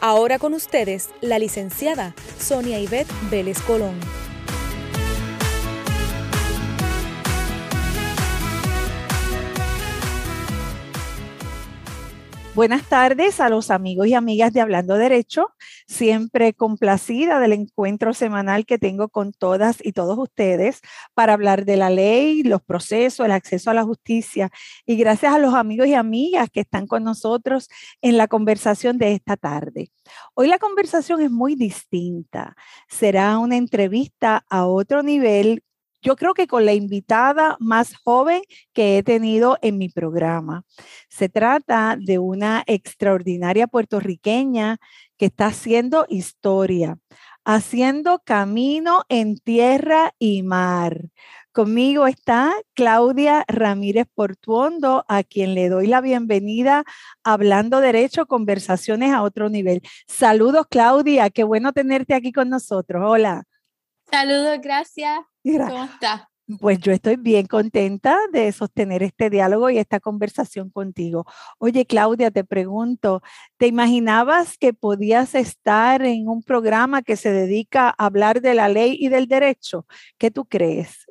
Ahora con ustedes, la licenciada Sonia Ivette Vélez Colón. Buenas tardes a los amigos y amigas de Hablando Derecho, siempre complacida del encuentro semanal que tengo con todas y todos ustedes para hablar de la ley, los procesos, el acceso a la justicia y gracias a los amigos y amigas que están con nosotros en la conversación de esta tarde. Hoy la conversación es muy distinta. Será una entrevista a otro nivel yo creo que con la invitada más joven que he tenido en mi programa. Se trata de una extraordinaria puertorriqueña que está haciendo historia, haciendo camino en tierra y mar. Conmigo está Claudia Ramírez Portuondo, a quien le doy la bienvenida Hablando Derecho, conversaciones a otro nivel. Saludos, Claudia, qué bueno tenerte aquí con nosotros. Hola. Saludos, gracias. ¿Cómo estás? Pues yo estoy bien contenta de sostener este diálogo y esta conversación contigo. Oye, Claudia, te pregunto, ¿te imaginabas que podías estar en un programa que se dedica a hablar de la ley y del derecho? ¿Qué tú crees?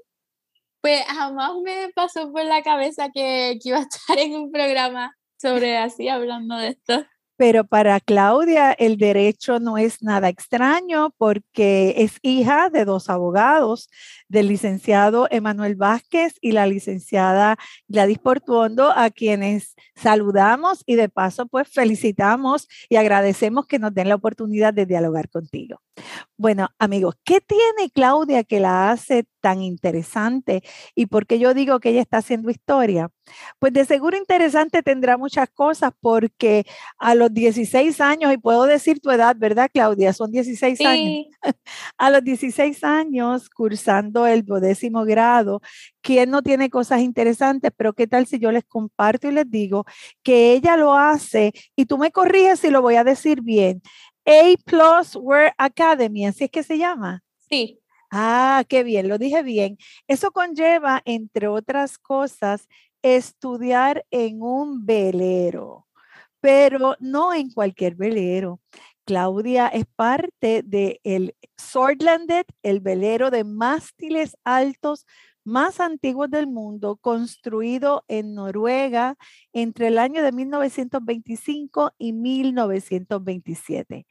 Pues jamás me pasó por la cabeza que, que iba a estar en un programa sobre así, hablando de esto. Pero para Claudia el derecho no es nada extraño porque es hija de dos abogados, del licenciado Emanuel Vázquez y la licenciada Gladys Portuondo, a quienes saludamos y de paso pues felicitamos y agradecemos que nos den la oportunidad de dialogar contigo. Bueno, amigos, ¿qué tiene Claudia que la hace tan interesante? ¿Y por qué yo digo que ella está haciendo historia? Pues de seguro interesante tendrá muchas cosas porque a los 16 años, y puedo decir tu edad, ¿verdad, Claudia? Son 16 años. a los 16 años, cursando el duodécimo grado, ¿quién no tiene cosas interesantes? Pero ¿qué tal si yo les comparto y les digo que ella lo hace y tú me corriges si lo voy a decir bien? A Plus Word Academy, así es que se llama. Sí. Ah, qué bien, lo dije bien. Eso conlleva, entre otras cosas, estudiar en un velero, pero no en cualquier velero. Claudia es parte del el Swordlandet, el velero de mástiles altos más antiguos del mundo, construido en Noruega entre el año de 1925 y 1927.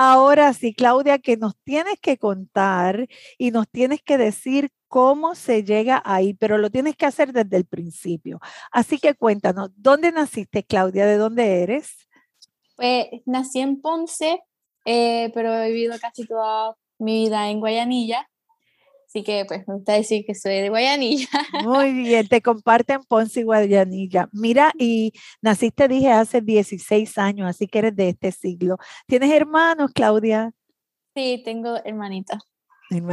Ahora sí, Claudia, que nos tienes que contar y nos tienes que decir cómo se llega ahí, pero lo tienes que hacer desde el principio. Así que cuéntanos, ¿dónde naciste, Claudia? ¿De dónde eres? Pues nací en Ponce, eh, pero he vivido casi toda mi vida en Guayanilla. Así que pues me gusta decir que soy de Guayanilla. Muy bien, te comparten Ponce y Guayanilla. Mira, y naciste, dije, hace 16 años, así que eres de este siglo. ¿Tienes hermanos, Claudia? Sí, tengo hermanitas.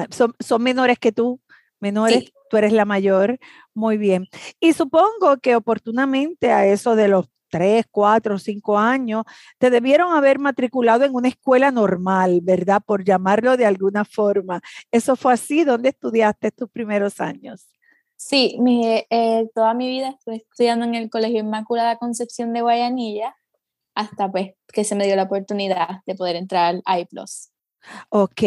¿Son, son menores que tú? Menores, tú eres la mayor. Muy bien. Y supongo que oportunamente a eso de los tres, cuatro, cinco años, te debieron haber matriculado en una escuela normal, ¿verdad? Por llamarlo de alguna forma. ¿Eso fue así? ¿Dónde estudiaste tus primeros años? Sí, mi, eh, toda mi vida estuve estudiando en el Colegio Inmaculada Concepción de Guayanilla hasta pues que se me dio la oportunidad de poder entrar al iPlus. Ok,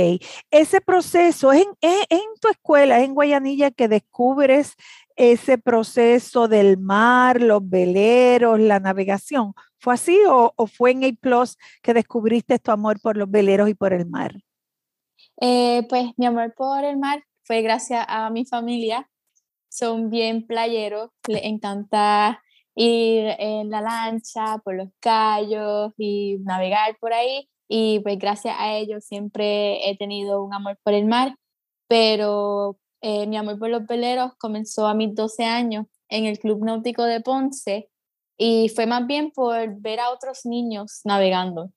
ese proceso es en, en, tu escuela, en Guayanilla, que descubres ese proceso del mar, los veleros, la navegación? ¿Fue así o, fue en A Plus que descubriste tu amor por los veleros y por el mar? Eh, pues mi amor por el mar fue gracias a mi familia. Son bien playeros, les encanta ir en la lancha por los callos y navegar por ahí. Y pues gracias a ellos siempre he tenido un amor por el mar, pero eh, mi amor por los veleros comenzó a mis 12 años en el Club Náutico de Ponce y fue más bien por ver a otros niños navegando.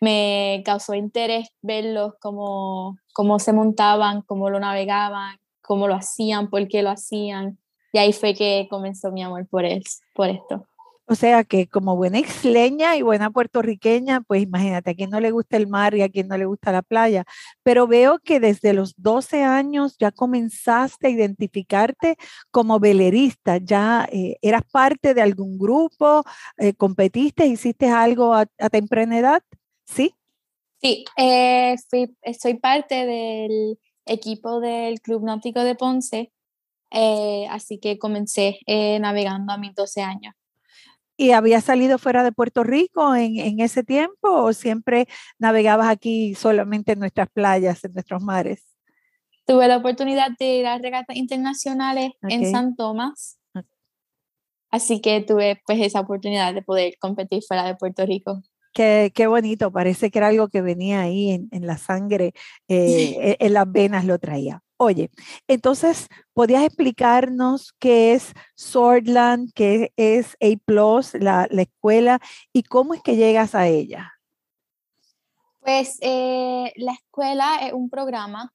me causó interés verlos, cómo, cómo se montaban, cómo lo navegaban, cómo lo hacían, por qué lo hacían. Y ahí fue que comenzó mi amor por, él, por esto. O sea que como buena isleña y buena puertorriqueña, pues imagínate, a quien no le gusta el mar y a quien no le gusta la playa. Pero veo que desde los 12 años ya comenzaste a identificarte como velerista, ya eh, eras parte de algún grupo, eh, competiste, hiciste algo a, temprana edad, ¿sí? Sí, eh, soy parte del equipo del Club Náutico de Ponce, así que comencé navegando a mis 12 años. ¿Y habías salido fuera de Puerto Rico en, ese tiempo o siempre navegabas aquí solamente en nuestras playas, en nuestros mares? Tuve la oportunidad de ir a regatas internacionales en San Tomás. Así que tuve pues esa oportunidad de poder competir fuera de Puerto Rico. Qué, qué bonito, parece que era algo que venía ahí en, en la sangre, eh, en las venas lo traía. Oye, entonces, ¿podías explicarnos qué es Swordland, qué es A, la, la escuela, y cómo es que llegas a ella? Pues eh, la escuela es un programa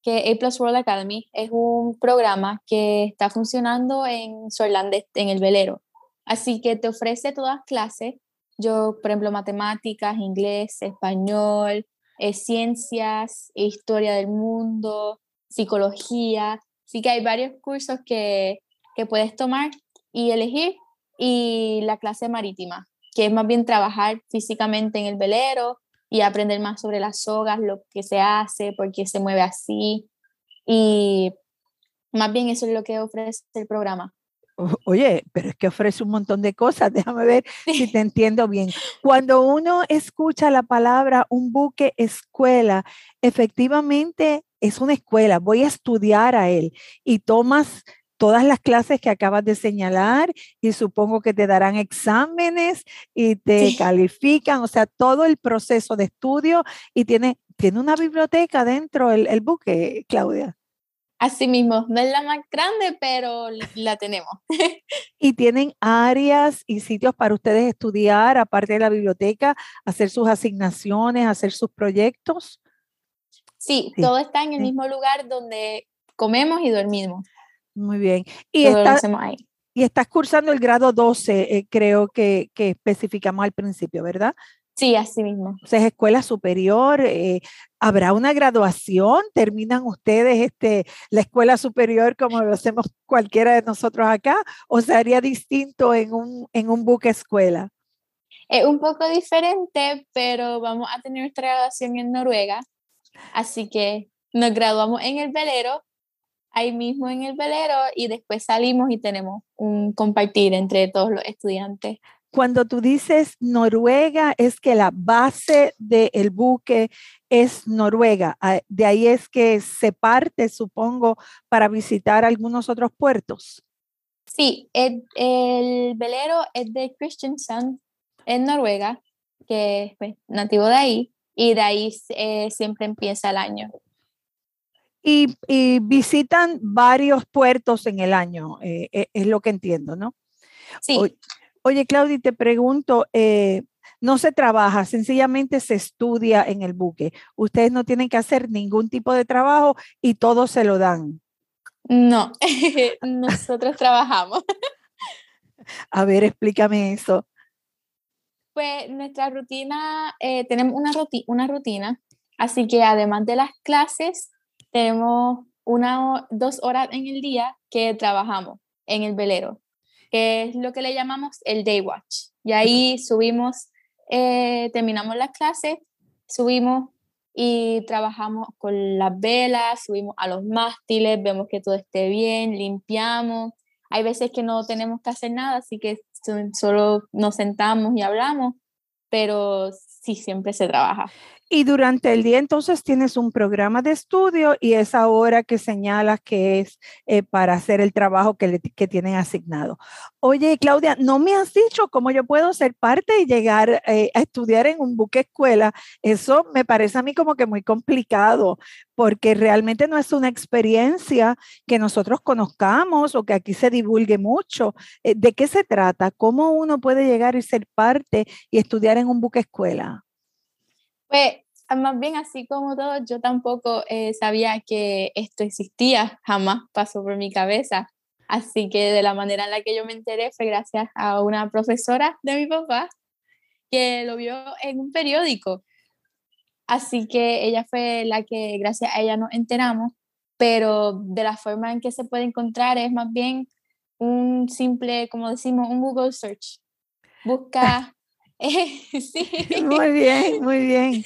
que A World Academy es un programa que está funcionando en Swordland, en el velero. Así que te ofrece todas clases. Yo, por ejemplo, matemáticas, inglés, español, eh, ciencias, historia del mundo, psicología. Así que hay varios cursos que, que puedes tomar y elegir. Y la clase marítima, que es más bien trabajar físicamente en el velero y aprender más sobre las sogas, lo que se hace, por qué se mueve así. Y más bien eso es lo que ofrece el programa. Oye, pero es que ofrece un montón de cosas. Déjame ver si te entiendo bien. Cuando uno escucha la palabra un buque escuela, efectivamente es una escuela, voy a estudiar a él y tomas todas las clases que acabas de señalar y supongo que te darán exámenes y te califican, o sea, todo el proceso de estudio y tiene, tiene una biblioteca dentro el, el buque, Claudia. Así mismo, no es la más grande, pero la tenemos. y tienen áreas y sitios para ustedes estudiar, aparte de la biblioteca, hacer sus asignaciones, hacer sus proyectos. Sí, todo está en el mismo lugar donde comemos y dormimos. Muy bien. Y, está, y estás cursando el grado 12, eh, creo que, que especificamos al principio, ¿verdad? Sí, así mismo. O sea, es escuela superior. Eh, ¿Habrá una graduación? ¿Terminan ustedes este, la escuela superior como lo hacemos cualquiera de nosotros acá? ¿O se haría distinto en un, en un buque escuela? Es un poco diferente, pero vamos a tener nuestra graduación en Noruega. Así que nos graduamos en el velero, ahí mismo en el velero, y después salimos y tenemos un compartir entre todos los estudiantes. Cuando tú dices Noruega, es que la base del buque es Noruega. Ah, de ahí es que se parte, supongo, para visitar algunos otros puertos. Sí, el, velero es de Christiansand en Noruega, que es pues, nativo de ahí y de ahí eh, siempre empieza el año. Y, visitan varios puertos en el año, eh, eh, es lo que entiendo, ¿no? Sí. Oye, Claudia, te pregunto, no se trabaja, sencillamente se estudia en el buque. Ustedes no tienen que hacer ningún tipo de trabajo y todo se lo dan. No, nosotros trabajamos. A ver, explícame eso. Pues nuestra rutina, eh, tenemos una, una rutina, así que además de las clases, tenemos una dos horas en el día que trabajamos en el velero, que es lo que le llamamos el day watch. Y ahí subimos, eh, terminamos las clases, subimos y trabajamos con las velas, subimos a los mástiles, vemos que todo esté bien, limpiamos. Hay veces que no tenemos que hacer nada, así que solo nos sentamos y hablamos, pero sí, siempre se trabaja. Y durante el día entonces tienes un programa de estudio y esa hora que señalas que es eh, para hacer el trabajo que, que, tienen asignado. Oye, Claudia, no me has dicho cómo yo puedo ser parte y llegar eh, a estudiar en un buque escuela. Eso me parece a mí como que muy complicado porque realmente no es una experiencia que nosotros conozcamos o que aquí se divulgue mucho. Eh, ¿De qué se trata? ¿Cómo uno puede llegar y ser parte y estudiar en un buque escuela? Pues más bien así como todo, yo tampoco eh, sabía que esto existía, jamás pasó por mi cabeza. Así que de la manera en la que yo me enteré fue gracias a una profesora de mi papá que lo vio en un periódico. Así que ella fue la que gracias a ella nos enteramos, pero de la forma en que se puede encontrar es más bien un simple, como decimos, un Google search. Busca sí. Muy bien, muy bien.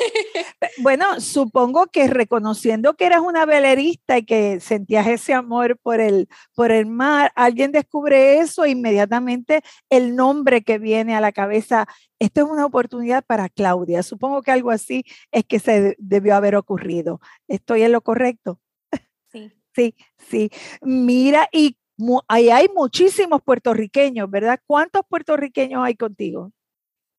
Bueno, supongo que reconociendo que eras una velerista y que sentías ese amor por el, por el mar, alguien descubre eso e inmediatamente el nombre que viene a la cabeza, esto es una oportunidad para Claudia. Supongo que algo así es que se debió haber ocurrido. ¿Estoy en lo correcto? Sí. Sí, sí. Mira, y ahí hay muchísimos puertorriqueños, ¿verdad? ¿Cuántos puertorriqueños hay contigo?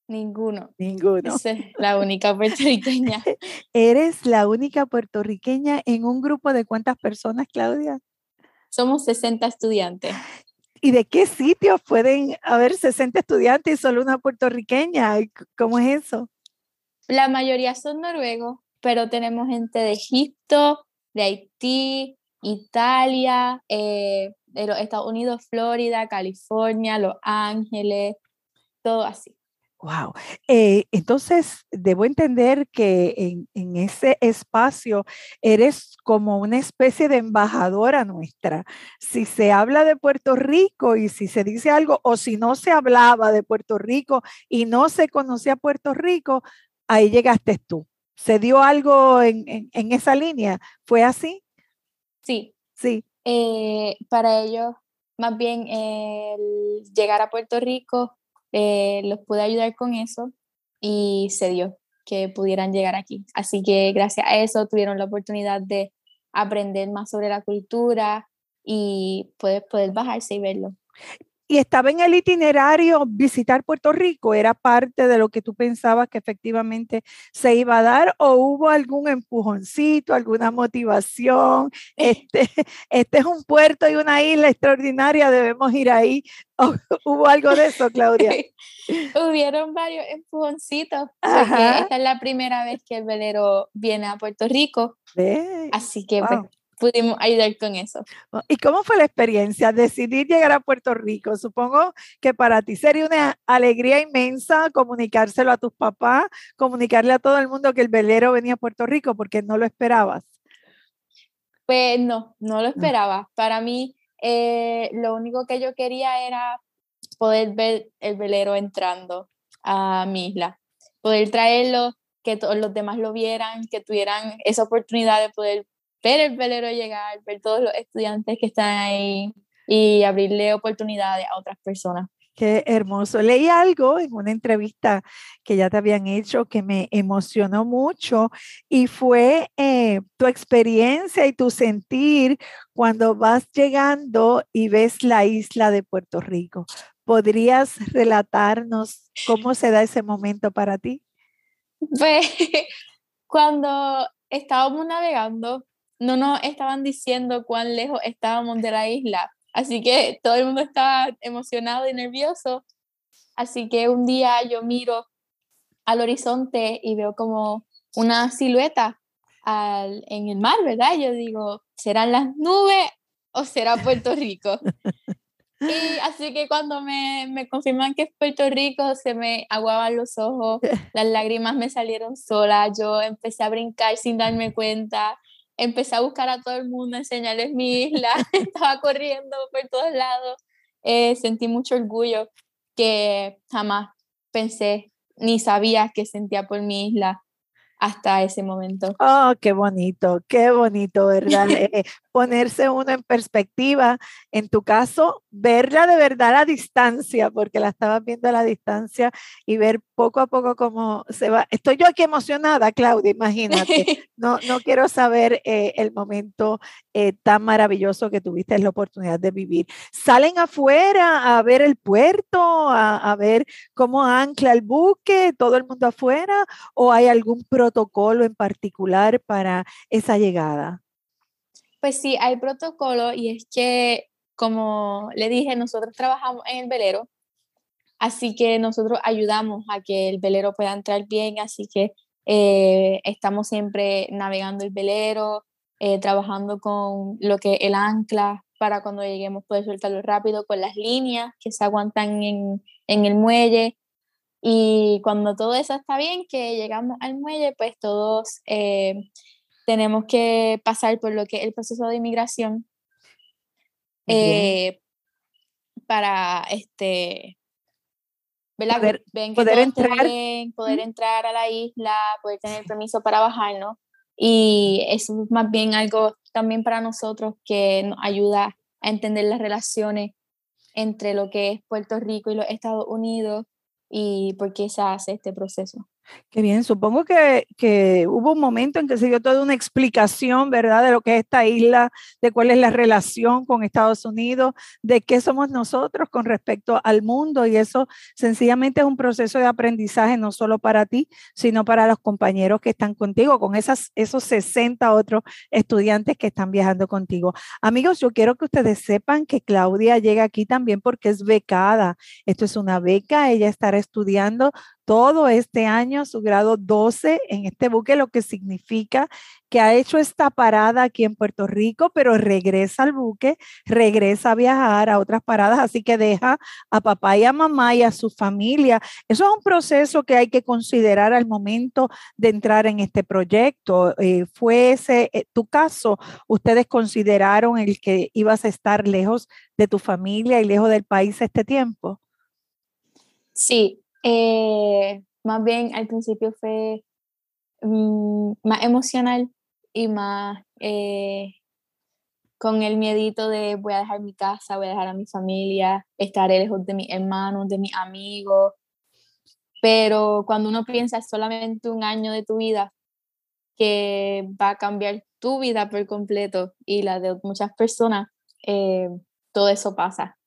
Ninguno. Ninguno. la única puertorriqueña. ¿Eres la única puertorriqueña en un grupo de cuántas personas, Claudia? Somos 60 estudiantes. ¿Y de qué sitios pueden haber 60 estudiantes y solo una puertorriqueña? ¿Cómo es eso? La mayoría son noruegos, pero tenemos gente de Egipto, de Haití, Italia, eh, de los Estados Unidos, Florida, California, Los Ángeles, todo así. Wow. Eh, entonces, debo entender que en, ese espacio eres como una especie de embajadora nuestra. Si se habla de Puerto Rico y si se dice algo, o si no se hablaba de Puerto Rico y no se conocía Puerto Rico, ahí llegaste tú. ¿Se dio algo en, esa línea? ¿Fue así? Sí. Sí. Eh, para ellos, más bien llegar a Puerto Rico eh, los pude ayudar con eso y se dio que pudieran llegar aquí. Así que gracias a eso tuvieron la oportunidad de aprender más sobre la cultura y poder, poder bajarse y verlo y estaba en el itinerario visitar Puerto Rico, ¿era parte de lo que tú pensabas que efectivamente se iba a dar o hubo algún empujoncito, alguna motivación? Este, este es un puerto y una isla extraordinaria, debemos ir ahí. ¿Hubo algo de eso, Claudia? Hubieron varios empujoncitos, porque esta es la primera vez que el velero viene a Puerto Rico. Así que pues, pudimos ayudar con eso. ¿Y cómo fue la experiencia? Decidir llegar a Puerto Rico. Supongo que para ti sería una alegría inmensa comunicárselo a tus papás, comunicarle a todo el mundo que el velero venía a Puerto Rico porque no lo esperabas. Pues no, no lo ah. esperaba. Para mí, eh, lo único que yo quería era poder ver el velero entrando a mi isla, poder traerlo, que todos los demás lo vieran, que tuvieran esa oportunidad de poder ver el velero llegar, ver todos los estudiantes que están ahí y abrirle oportunidades a otras personas. Qué hermoso. Leí algo en una entrevista que ya te habían hecho que me emocionó mucho y fue eh, tu experiencia y tu sentir cuando vas llegando y ves la isla de Puerto Rico. ¿Podrías relatarnos cómo se da ese momento para ti? Pues cuando estábamos navegando, no nos estaban diciendo cuán lejos estábamos de la isla. Así que todo el mundo estaba emocionado y nervioso. Así que un día yo miro al horizonte y veo como una silueta en el mar, ¿verdad? Yo digo, ¿serán las nubes o será Puerto Rico? Y así que cuando me, me, confirman que es Puerto Rico, se me aguaban los ojos, las lágrimas me salieron solas, yo empecé a brincar sin darme cuenta, empecé a buscar a todo el mundo, enseñarles mi isla, estaba corriendo por todos lados, eh, sentí mucho orgullo que jamás pensé ni sabía que sentía por mi isla hasta ese momento. Oh, qué bonito, qué bonito, ¿verdad? Eh, ponerse uno en perspectiva, en tu caso, verla de verdad a distancia, porque la estabas viendo a la distancia y ver poco a poco cómo se va. Estoy yo aquí emocionada, Claudia, imagínate. No, no quiero saber eh, el momento eh, tan maravilloso que tuviste la oportunidad de vivir. ¿Salen afuera a ver el puerto, a, a ver cómo ancla el buque, todo el mundo afuera, o hay algún protocolo en particular para esa llegada? Pues sí, hay protocolo y es que, como le dije, nosotros trabajamos en el velero, así que nosotros ayudamos a que el velero pueda entrar bien, así que Eh, estamos siempre navegando el velero, eh, trabajando con lo que el ancla para cuando lleguemos poder soltarlo rápido, con las líneas que se aguantan en, en el muelle. Y cuando todo eso está bien, que llegamos al muelle, pues todos tenemos que pasar por lo que es el proceso de inmigración eh, para este poder, poder entrar. poder entrar a la isla poder tener permiso para bajar no y eso es más bien algo también para nosotros que nos ayuda a entender las relaciones entre lo que es Puerto Rico y los Estados Unidos y por qué se hace este proceso Qué bien, supongo que, que, hubo un momento en que se dio toda una explicación, ¿verdad?, de lo que es esta isla, de cuál es la relación con Estados Unidos, de qué somos nosotros con respecto al mundo y eso sencillamente es un proceso de aprendizaje no solo para ti, sino para los compañeros que están contigo, con esas, esos 60 otros estudiantes que están viajando contigo. Amigos, yo quiero que ustedes sepan que Claudia llega aquí también porque es becada. Esto es una beca, ella estará estudiando todo este año su grado 12 en este buque, lo que significa que ha hecho esta parada aquí en Puerto Rico, pero regresa al buque, regresa a viajar a otras paradas, así que deja a papá y a mamá y a su familia. Eso es un proceso que hay que considerar al momento de entrar en este proyecto. Eh, ¿Fue ese eh, tu caso? ¿Ustedes consideraron el que ibas a estar lejos de tu familia y lejos del país este tiempo? Sí, eh, más bien al principio fue mm, más emocional y más eh, con el miedito de voy a dejar mi casa, voy a dejar a mi familia, estaré lejos de mis hermanos, de mis amigos. Pero cuando uno piensa solamente un año de tu vida que va a cambiar tu vida por completo y la de muchas personas, eh, todo eso pasa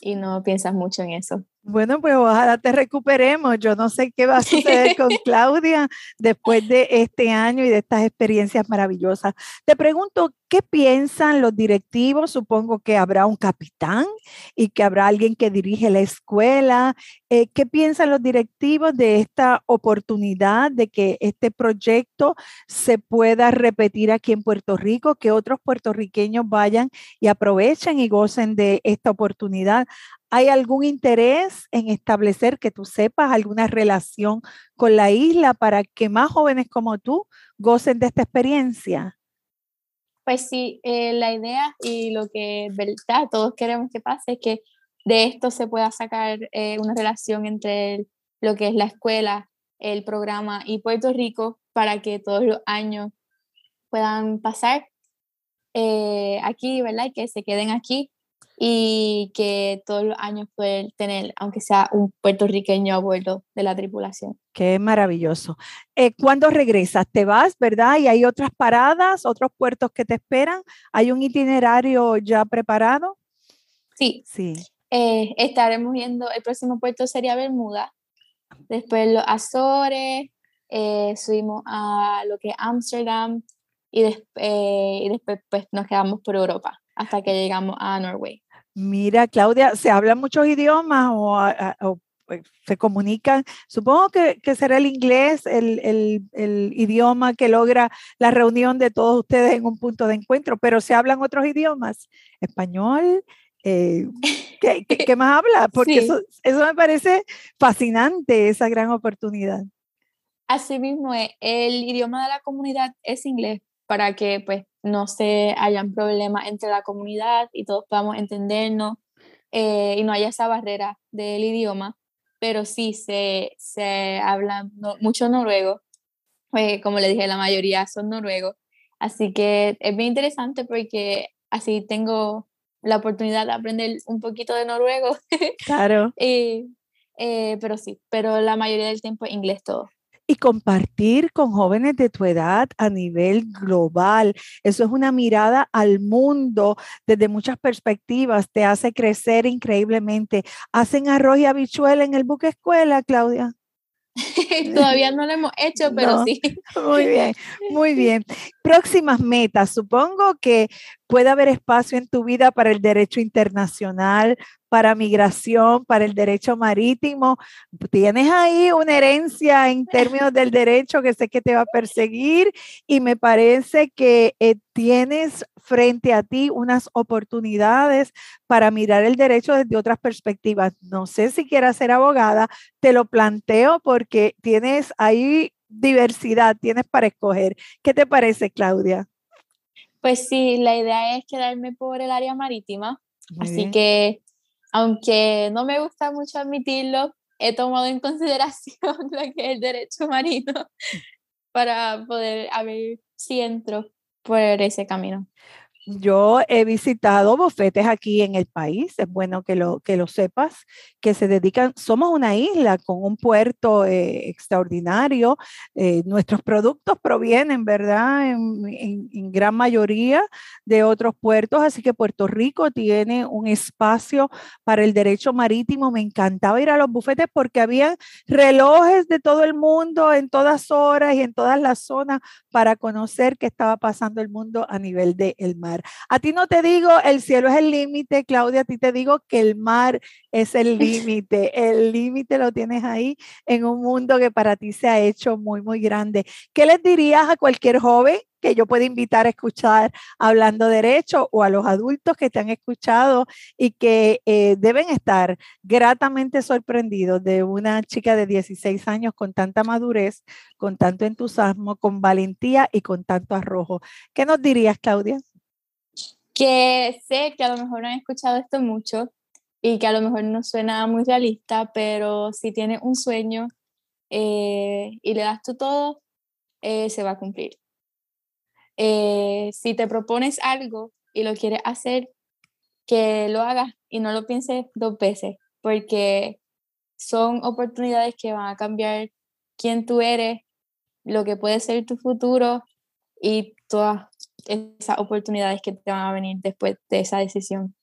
y no piensas mucho en eso. Bueno, pues ojalá te recuperemos. Yo no sé qué va a suceder con Claudia después de este año y de estas experiencias maravillosas. Te pregunto, ¿qué piensan los directivos? Supongo que habrá un capitán y que habrá alguien que dirige la escuela. Eh, ¿Qué piensan los directivos de esta oportunidad de que este proyecto se pueda repetir aquí en Puerto Rico, que otros puertorriqueños vayan y aprovechen y gocen de esta oportunidad? ¿Hay algún interés en establecer que tú sepas alguna relación con la isla para que más jóvenes como tú gocen de esta experiencia? Pues sí, eh, la idea y lo que verdad todos queremos que pase es que de esto se pueda sacar eh, una relación entre lo que es la escuela, el programa y Puerto Rico para que todos los años puedan pasar eh, aquí, ¿verdad? Y que se queden aquí y que todos los años pueden tener, aunque sea un puertorriqueño a bordo de la tripulación. Qué maravilloso. Eh, ¿Cuándo regresas? ¿Te vas, verdad? ¿Y hay otras paradas, otros puertos que te esperan? ¿Hay un itinerario ya preparado? Sí. Sí. Eh, estaremos viendo, el próximo puerto sería Bermuda, después los Azores, eh, subimos a lo que es Ámsterdam y, y después pues, nos quedamos por Europa hasta que llegamos a Norway. Mira, Claudia, ¿se hablan muchos idiomas o, pues, se comunican? Supongo que, será el inglés el, idioma que logra la reunión de todos ustedes en un punto de encuentro, pero ¿se hablan otros idiomas? ¿Español? Eh, ¿qué, más habla? Porque eso, eso me parece fascinante, esa gran oportunidad. Así mismo, el idioma de la comunidad es inglés para que pues no se hayan problemas entre la comunidad y todos podamos entendernos eh, y no haya esa barrera del idioma, pero sí se, se habla mucho noruego, pues, como le dije, la mayoría son noruegos, así que es bien interesante porque así tengo la oportunidad de aprender un poquito de noruego. Claro. y, eh, pero sí, pero la mayoría del tiempo inglés todo y compartir con jóvenes de tu edad a nivel global. Eso es una mirada al mundo desde muchas perspectivas, te hace crecer increíblemente. ¿Hacen arroz y habichuela en el buque escuela, Claudia? Todavía no lo hemos hecho, pero sí. Muy bien, muy bien. Próximas metas. Supongo que puede haber espacio en tu vida para el derecho internacional, para migración, para el derecho marítimo. Tienes ahí una herencia en términos del derecho que sé que te va a perseguir y me parece que eh, tienes frente a ti unas oportunidades para mirar el derecho desde otras perspectivas. No sé si quieras ser abogada, te lo planteo porque tienes ahí diversidad, tienes para escoger. ¿Qué te parece, Claudia? Pues sí, la idea es quedarme por el área marítima. así que, aunque no me gusta mucho admitirlo, he tomado en consideración lo que es el derecho marino para poder a ver si entro por ese camino. Yo he visitado bufetes aquí en el país, es bueno que lo, que lo sepas, que se dedican, somos una isla con un puerto eh, extraordinario, eh, nuestros productos provienen, ¿verdad? En, en, gran mayoría de otros puertos, así que Puerto Rico tiene un espacio para el derecho marítimo. Me encantaba ir a los bufetes porque había relojes de todo el mundo en todas horas y en todas las zonas para conocer qué estaba pasando el mundo a nivel del mar. A ti no te digo el cielo es el límite, Claudia, a ti te digo que el mar es el límite. El límite lo tienes ahí en un mundo que para ti se ha hecho muy, muy grande. ¿Qué les dirías a cualquier joven que yo pueda invitar a escuchar Hablando Derecho o a los adultos que te han escuchado y que eh, deben estar gratamente sorprendidos de una chica de 16 años con tanta madurez, con tanto entusiasmo, con valentía y con tanto arrojo. ¿Qué nos dirías, Claudia? Que sé que a lo mejor han escuchado esto mucho y que a lo mejor no suena muy realista, pero si tienes un sueño eh, y le das tú todo, eh, se va a cumplir. Eh, si te propones algo y lo quieres hacer, que lo hagas y no lo pienses dos veces, porque son oportunidades que van a cambiar quién tú eres, lo que puede ser tu futuro y todas esas oportunidades que te van a venir después de esa decisión.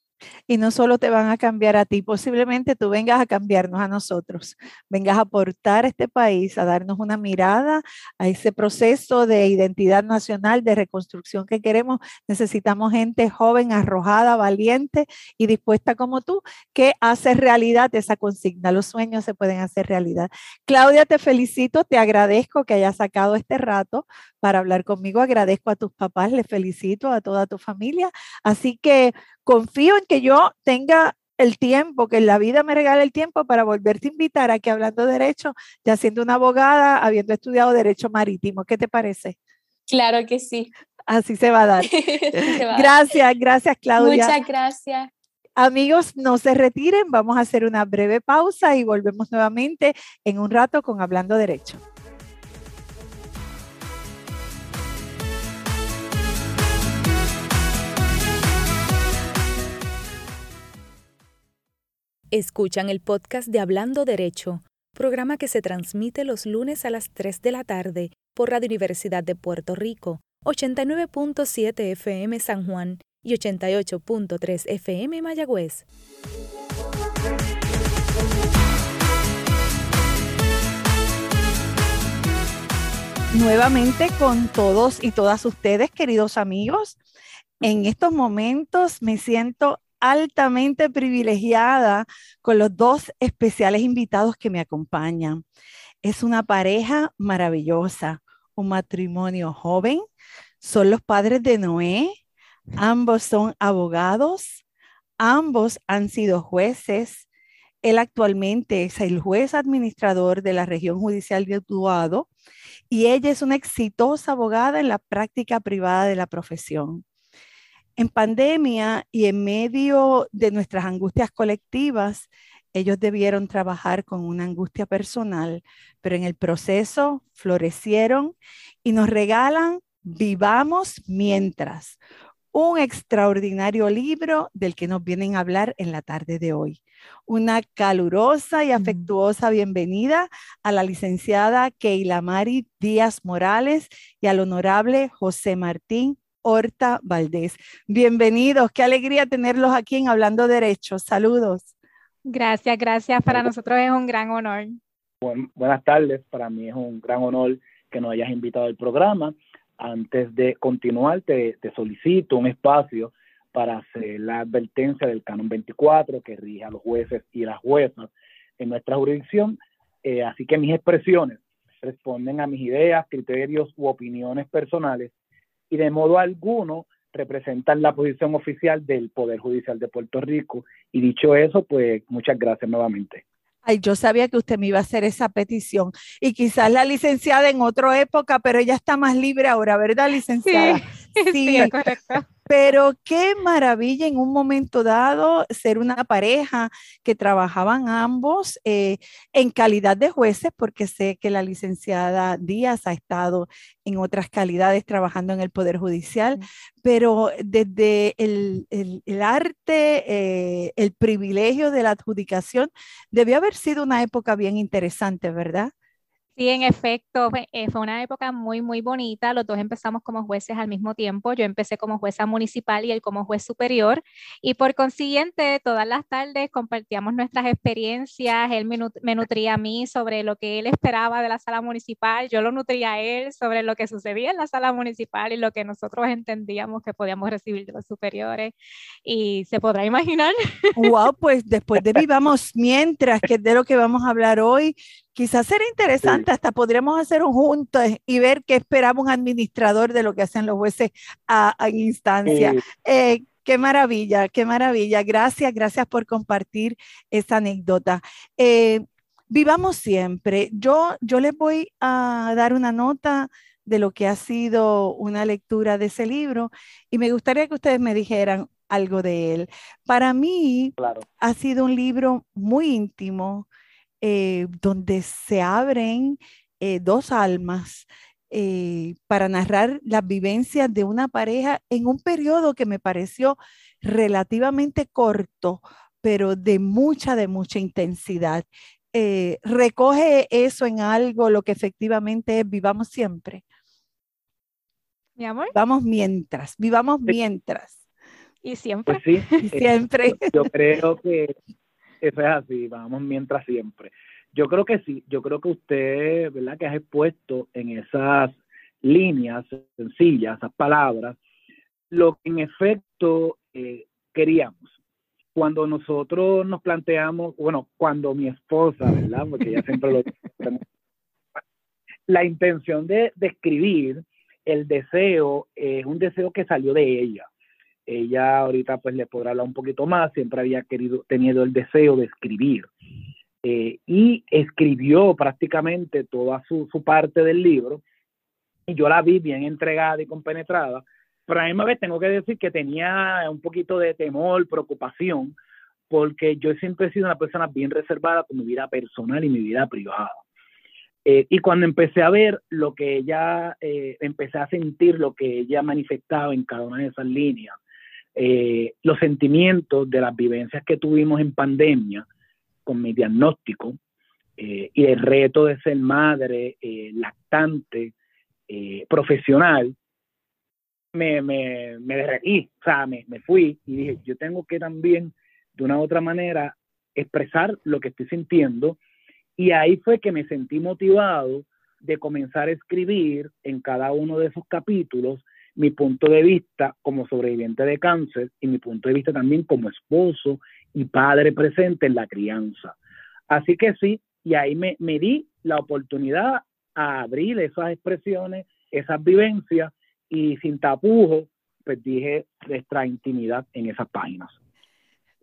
Y no solo te van a cambiar a ti, posiblemente tú vengas a cambiarnos a nosotros, vengas a aportar a este país, a darnos una mirada a ese proceso de identidad nacional, de reconstrucción que queremos. Necesitamos gente joven, arrojada, valiente y dispuesta como tú, que hace realidad esa consigna. Los sueños se pueden hacer realidad. Claudia, te felicito, te agradezco que hayas sacado este rato para hablar conmigo. Agradezco a tus papás, les felicito a toda tu familia. Así que confío en que yo tenga el tiempo, que la vida me regale el tiempo para volverte a invitar aquí hablando de derecho, ya siendo una abogada, habiendo estudiado derecho marítimo. ¿Qué te parece? Claro que sí. Así se va a dar. gracias, gracias Claudia. Muchas gracias. Amigos, no se retiren, vamos a hacer una breve pausa y volvemos nuevamente en un rato con Hablando Derecho. Escuchan el podcast de Hablando Derecho, programa que se transmite los lunes a las 3 de la tarde por Radio Universidad de Puerto Rico, 89.7 FM San Juan y 88.3 FM Mayagüez. Nuevamente con todos y todas ustedes, queridos amigos. En estos momentos me siento altamente privilegiada con los dos especiales invitados que me acompañan. Es una pareja maravillosa, un matrimonio joven, son los padres de Noé, ambos son abogados, ambos han sido jueces. Él actualmente es el juez administrador de la región judicial de Utuado y ella es una exitosa abogada en la práctica privada de la profesión. En pandemia y en medio de nuestras angustias colectivas, ellos debieron trabajar con una angustia personal, pero en el proceso florecieron y nos regalan Vivamos mientras, un extraordinario libro del que nos vienen a hablar en la tarde de hoy. Una calurosa y afectuosa bienvenida a la licenciada Keila Mari Díaz Morales y al honorable José Martín Horta Valdés. Bienvenidos, qué alegría tenerlos aquí en Hablando Derechos. Saludos. Gracias, gracias. Para nosotros es un gran honor. buenas tardes, para mí es un gran honor que nos hayas invitado al programa. antes de continuar, te, solicito un espacio para hacer la advertencia del canon 24 que rige a los jueces y las juezas en nuestra jurisdicción. Eh, así que mis expresiones responden a mis ideas, criterios u opiniones personales y de modo alguno representan la posición oficial del Poder Judicial de Puerto Rico. Y dicho eso, pues muchas gracias nuevamente. Ay, yo sabía que usted me iba a hacer esa petición. Y quizás la licenciada en otra época, pero ella está más libre ahora, ¿verdad, licenciada? Sí, sí, correcto. Pero qué maravilla en un momento dado ser una pareja que trabajaban ambos eh, en calidad de jueces, porque sé que la licenciada Díaz ha estado en otras calidades trabajando en el Poder Judicial, pero desde el, arte, eh, el privilegio de la adjudicación, debió haber sido una época bien interesante, ¿verdad? Sí, en efecto, eh, fue una época muy, muy bonita. Los dos empezamos como jueces al mismo tiempo. Yo empecé como jueza municipal y él como juez superior. Y por consiguiente, todas las tardes compartíamos nuestras experiencias. Él me, nutría a mí sobre lo que él esperaba de la sala municipal. Yo lo nutría a él sobre lo que sucedía en la sala municipal y lo que nosotros entendíamos que podíamos recibir de los superiores. Y se podrá imaginar. Wow, pues después de Vivamos Mientras, que es de lo que vamos a hablar hoy, Quizás sería interesante, hasta podríamos hacer un junto y ver qué esperaba un administrador de lo que hacen los jueces a, instancia. Eh, qué maravilla, qué maravilla. Gracias, gracias por compartir esa anécdota. Eh, vivamos siempre. Yo, yo les voy a dar una nota de lo que ha sido una lectura de ese libro y me gustaría que ustedes me dijeran algo de él. Para mí ha sido un libro muy íntimo, eh, donde se abren eh, dos almas eh, para narrar las vivencias de una pareja en un periodo que me pareció relativamente corto, pero de mucha, de mucha intensidad. recoge eso en algo, lo que efectivamente es vivamos siempre. Mi amor. Vivamos mientras, vivamos mientras. Y siempre. Pues sí, siempre. Yo creo que eso es así, vamos mientras siempre. Yo creo que sí, yo creo que usted, ¿verdad? Que has expuesto en esas líneas sencillas, esas palabras, lo que en efecto eh, queríamos. Cuando nosotros nos planteamos, bueno, cuando mi esposa, ¿verdad? Porque ella siempre lo... la intención de, de escribir, el deseo, es un deseo que salió de ella ella ahorita pues le podrá hablar un poquito más, siempre había querido, tenido el deseo de escribir. Eh, y escribió prácticamente toda su, su, parte del libro y yo la vi bien entregada y compenetrada, pero a la misma vez tengo que decir que tenía un poquito de temor, preocupación, porque yo siempre he sido una persona bien reservada con mi vida personal y mi vida privada. Eh, y cuando empecé a ver lo que ella, eh, empecé a sentir lo que ella manifestaba en cada una de esas líneas, eh, los sentimientos de las vivencias que tuvimos en pandemia con mi diagnóstico eh, y el reto de ser madre, eh, lactante, profesional, me, me, me o sea, me, me fui y dije, yo tengo que también, de una u otra manera, expresar lo que estoy sintiendo. Y ahí fue que me sentí motivado de comenzar a escribir en cada uno de esos capítulos mi punto de vista como sobreviviente de cáncer y mi punto de vista también como esposo y padre presente en la crianza. Así que sí, y ahí me, me di la oportunidad a abrir esas expresiones, esas vivencias y sin tapujos, pues dije nuestra intimidad en esas páginas.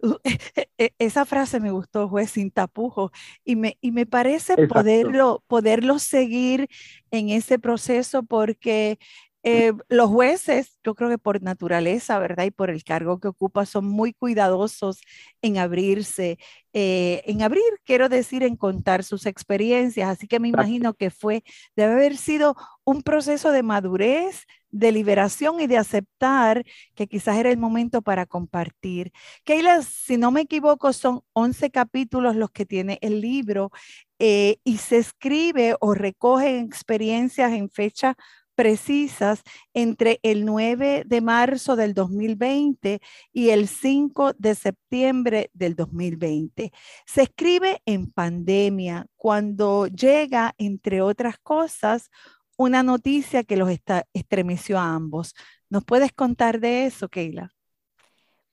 Uh, e, e, esa frase me gustó, juez, sin tapujos, y me, y me parece poderlo, poderlo seguir en ese proceso porque eh, los jueces, yo creo que por naturaleza, ¿verdad? Y por el cargo que ocupa, son muy cuidadosos en abrirse, eh, en abrir, quiero decir, en contar sus experiencias. Así que me imagino que fue, debe haber sido un proceso de madurez, de liberación y de aceptar que quizás era el momento para compartir. Keila, si no me equivoco, son 11 capítulos los que tiene el libro eh, y se escribe o recoge experiencias en fecha precisas entre el 9 de marzo del 2020 y el 5 de septiembre del 2020. Se escribe en pandemia cuando llega, entre otras cosas, una noticia que los estremeció a ambos. ¿Nos puedes contar de eso, Keila?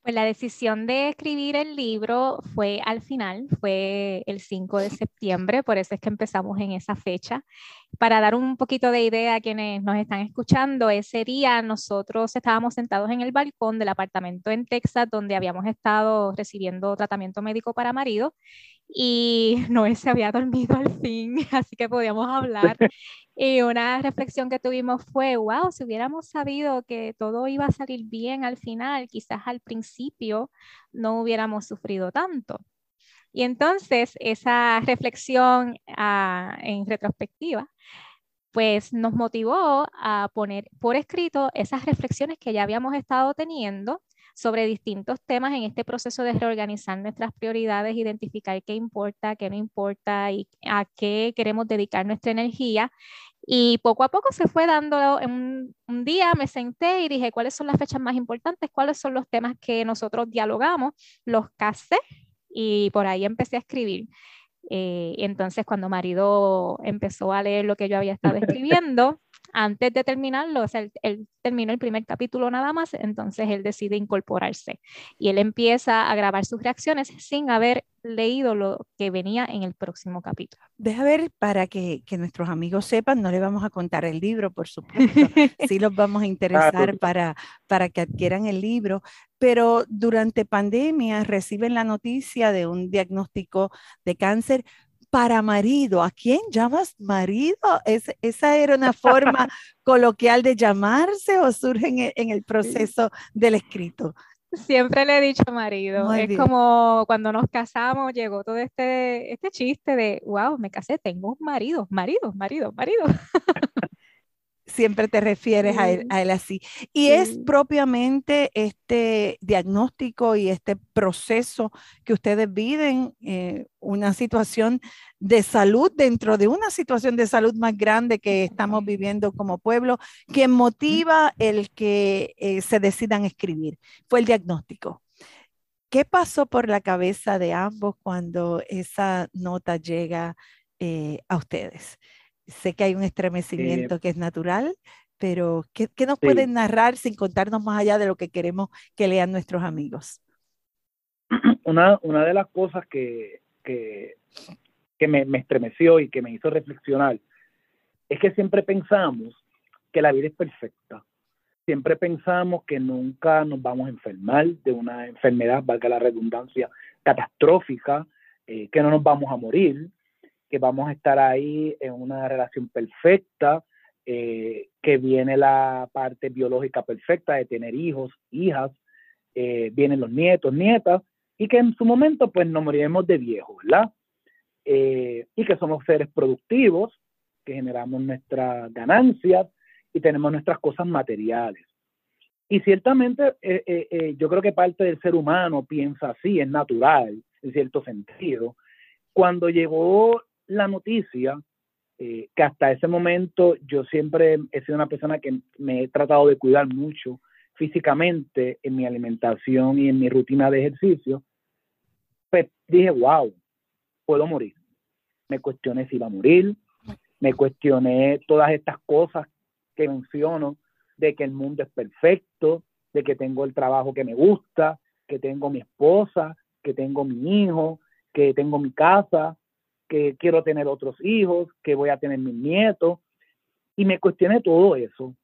Pues la decisión de escribir el libro fue al final, fue el 5 de septiembre, por eso es que empezamos en esa fecha. Para dar un poquito de idea a quienes nos están escuchando, ese día nosotros estábamos sentados en el balcón del apartamento en Texas donde habíamos estado recibiendo tratamiento médico para marido y Noé se había dormido al fin, así que podíamos hablar. Y una reflexión que tuvimos fue, wow, si hubiéramos sabido que todo iba a salir bien al final, quizás al principio no hubiéramos sufrido tanto. Y entonces esa reflexión ah, en retrospectiva, pues nos motivó a poner por escrito esas reflexiones que ya habíamos estado teniendo sobre distintos temas en este proceso de reorganizar nuestras prioridades, identificar qué importa, qué no importa y a qué queremos dedicar nuestra energía. Y poco a poco se fue dando, un, un, día me senté y dije, ¿cuáles son las fechas más importantes? ¿Cuáles son los temas que nosotros dialogamos? Los casé y por ahí empecé a escribir. Eh, entonces, cuando marido empezó a leer lo que yo había estado escribiendo, antes de terminarlo, o sea, él, terminó el primer capítulo nada más, entonces él decide incorporarse. Y él empieza a grabar sus reacciones sin haber leído lo que venía en el próximo capítulo. Deja ver para que, que nuestros amigos sepan, no le vamos a contar el libro, por supuesto, sí los vamos a interesar para, para que adquieran el libro, pero durante pandemia reciben la noticia de un diagnóstico de cáncer, para marido. ¿A quién llamas marido? ¿Es, ¿Esa era una forma coloquial de llamarse o surge en el, proceso del escrito? Siempre le he dicho marido. es como cuando nos casamos, llegó todo este, este chiste de, wow, me casé, tengo un marido, marido, marido, marido. siempre te refieres a, él, así. Y es propiamente este diagnóstico y este proceso que ustedes viven, eh, una situación de salud dentro de una situación de salud más grande que estamos viviendo como pueblo, que motiva el que eh, se decidan escribir. Fue el diagnóstico. ¿Qué pasó por la cabeza de ambos cuando esa nota llega eh, a ustedes? Sé que hay un estremecimiento que es natural, pero ¿qué, nos pueden narrar sin contarnos más allá de lo que queremos que lean nuestros amigos? Una, una de las cosas que, que, me, me, estremeció y que me hizo reflexionar es que siempre pensamos que la vida es perfecta. Siempre pensamos que nunca nos vamos a enfermar de una enfermedad, valga la redundancia, catastrófica, eh, que no nos vamos a morir, que vamos a estar ahí en una relación perfecta, eh, que viene la parte biológica perfecta de tener hijos, hijas, eh, vienen los nietos, nietas, y que en su momento pues nos moriremos de viejo, ¿verdad? Eh, y que somos seres productivos, que generamos nuestras ganancias y tenemos nuestras cosas materiales. Y ciertamente yo creo que parte del ser humano piensa así, es natural, en cierto sentido. Cuando llegó la noticia, eh, que hasta ese momento yo siempre he sido una persona que me he tratado de cuidar mucho físicamente en mi alimentación y en mi rutina de ejercicio, pues dije, wow, puedo morir. Me cuestioné si iba a morir, me cuestioné todas estas cosas que menciono, de que el mundo es perfecto, de que tengo el trabajo que me gusta, que tengo mi esposa, que tengo mi hijo, que tengo mi casa, que quiero tener otros hijos, que voy a tener mis nietos. Y me cuestioné todo eso,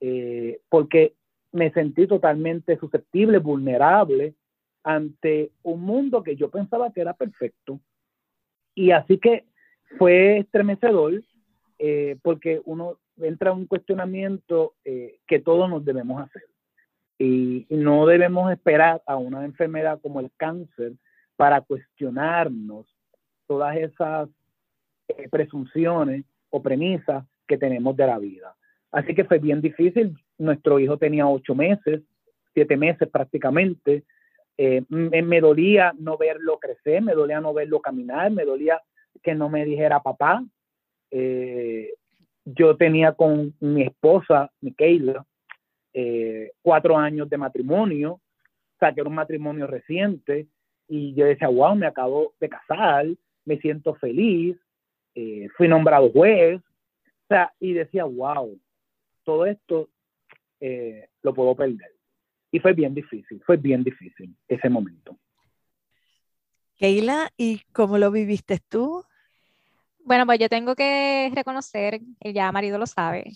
eh, porque me sentí totalmente susceptible, vulnerable ante un mundo que yo pensaba que era perfecto. Y así que fue estremecedor, eh, porque uno entra en un cuestionamiento eh, que todos nos debemos hacer. y no debemos esperar a una enfermedad como el cáncer para cuestionarnos todas esas eh, presunciones o premisas que tenemos de la vida. Así que fue bien difícil. Nuestro hijo tenía ocho meses, siete meses prácticamente. Eh, me, dolía no verlo crecer, me dolía no verlo caminar, me dolía que no me dijera papá. Eh, yo tenía con mi esposa, Michaela, cuatro años de matrimonio, o sea, que era un matrimonio reciente, y yo decía, wow, me acabo de casar, me siento feliz, eh, fui nombrado juez, o sea, y decía, wow, todo esto eh, lo puedo perder. Y fue bien difícil, fue bien difícil ese momento. Keila, ¿y cómo lo viviste tú? Bueno, pues yo tengo que reconocer, ya marido lo sabe,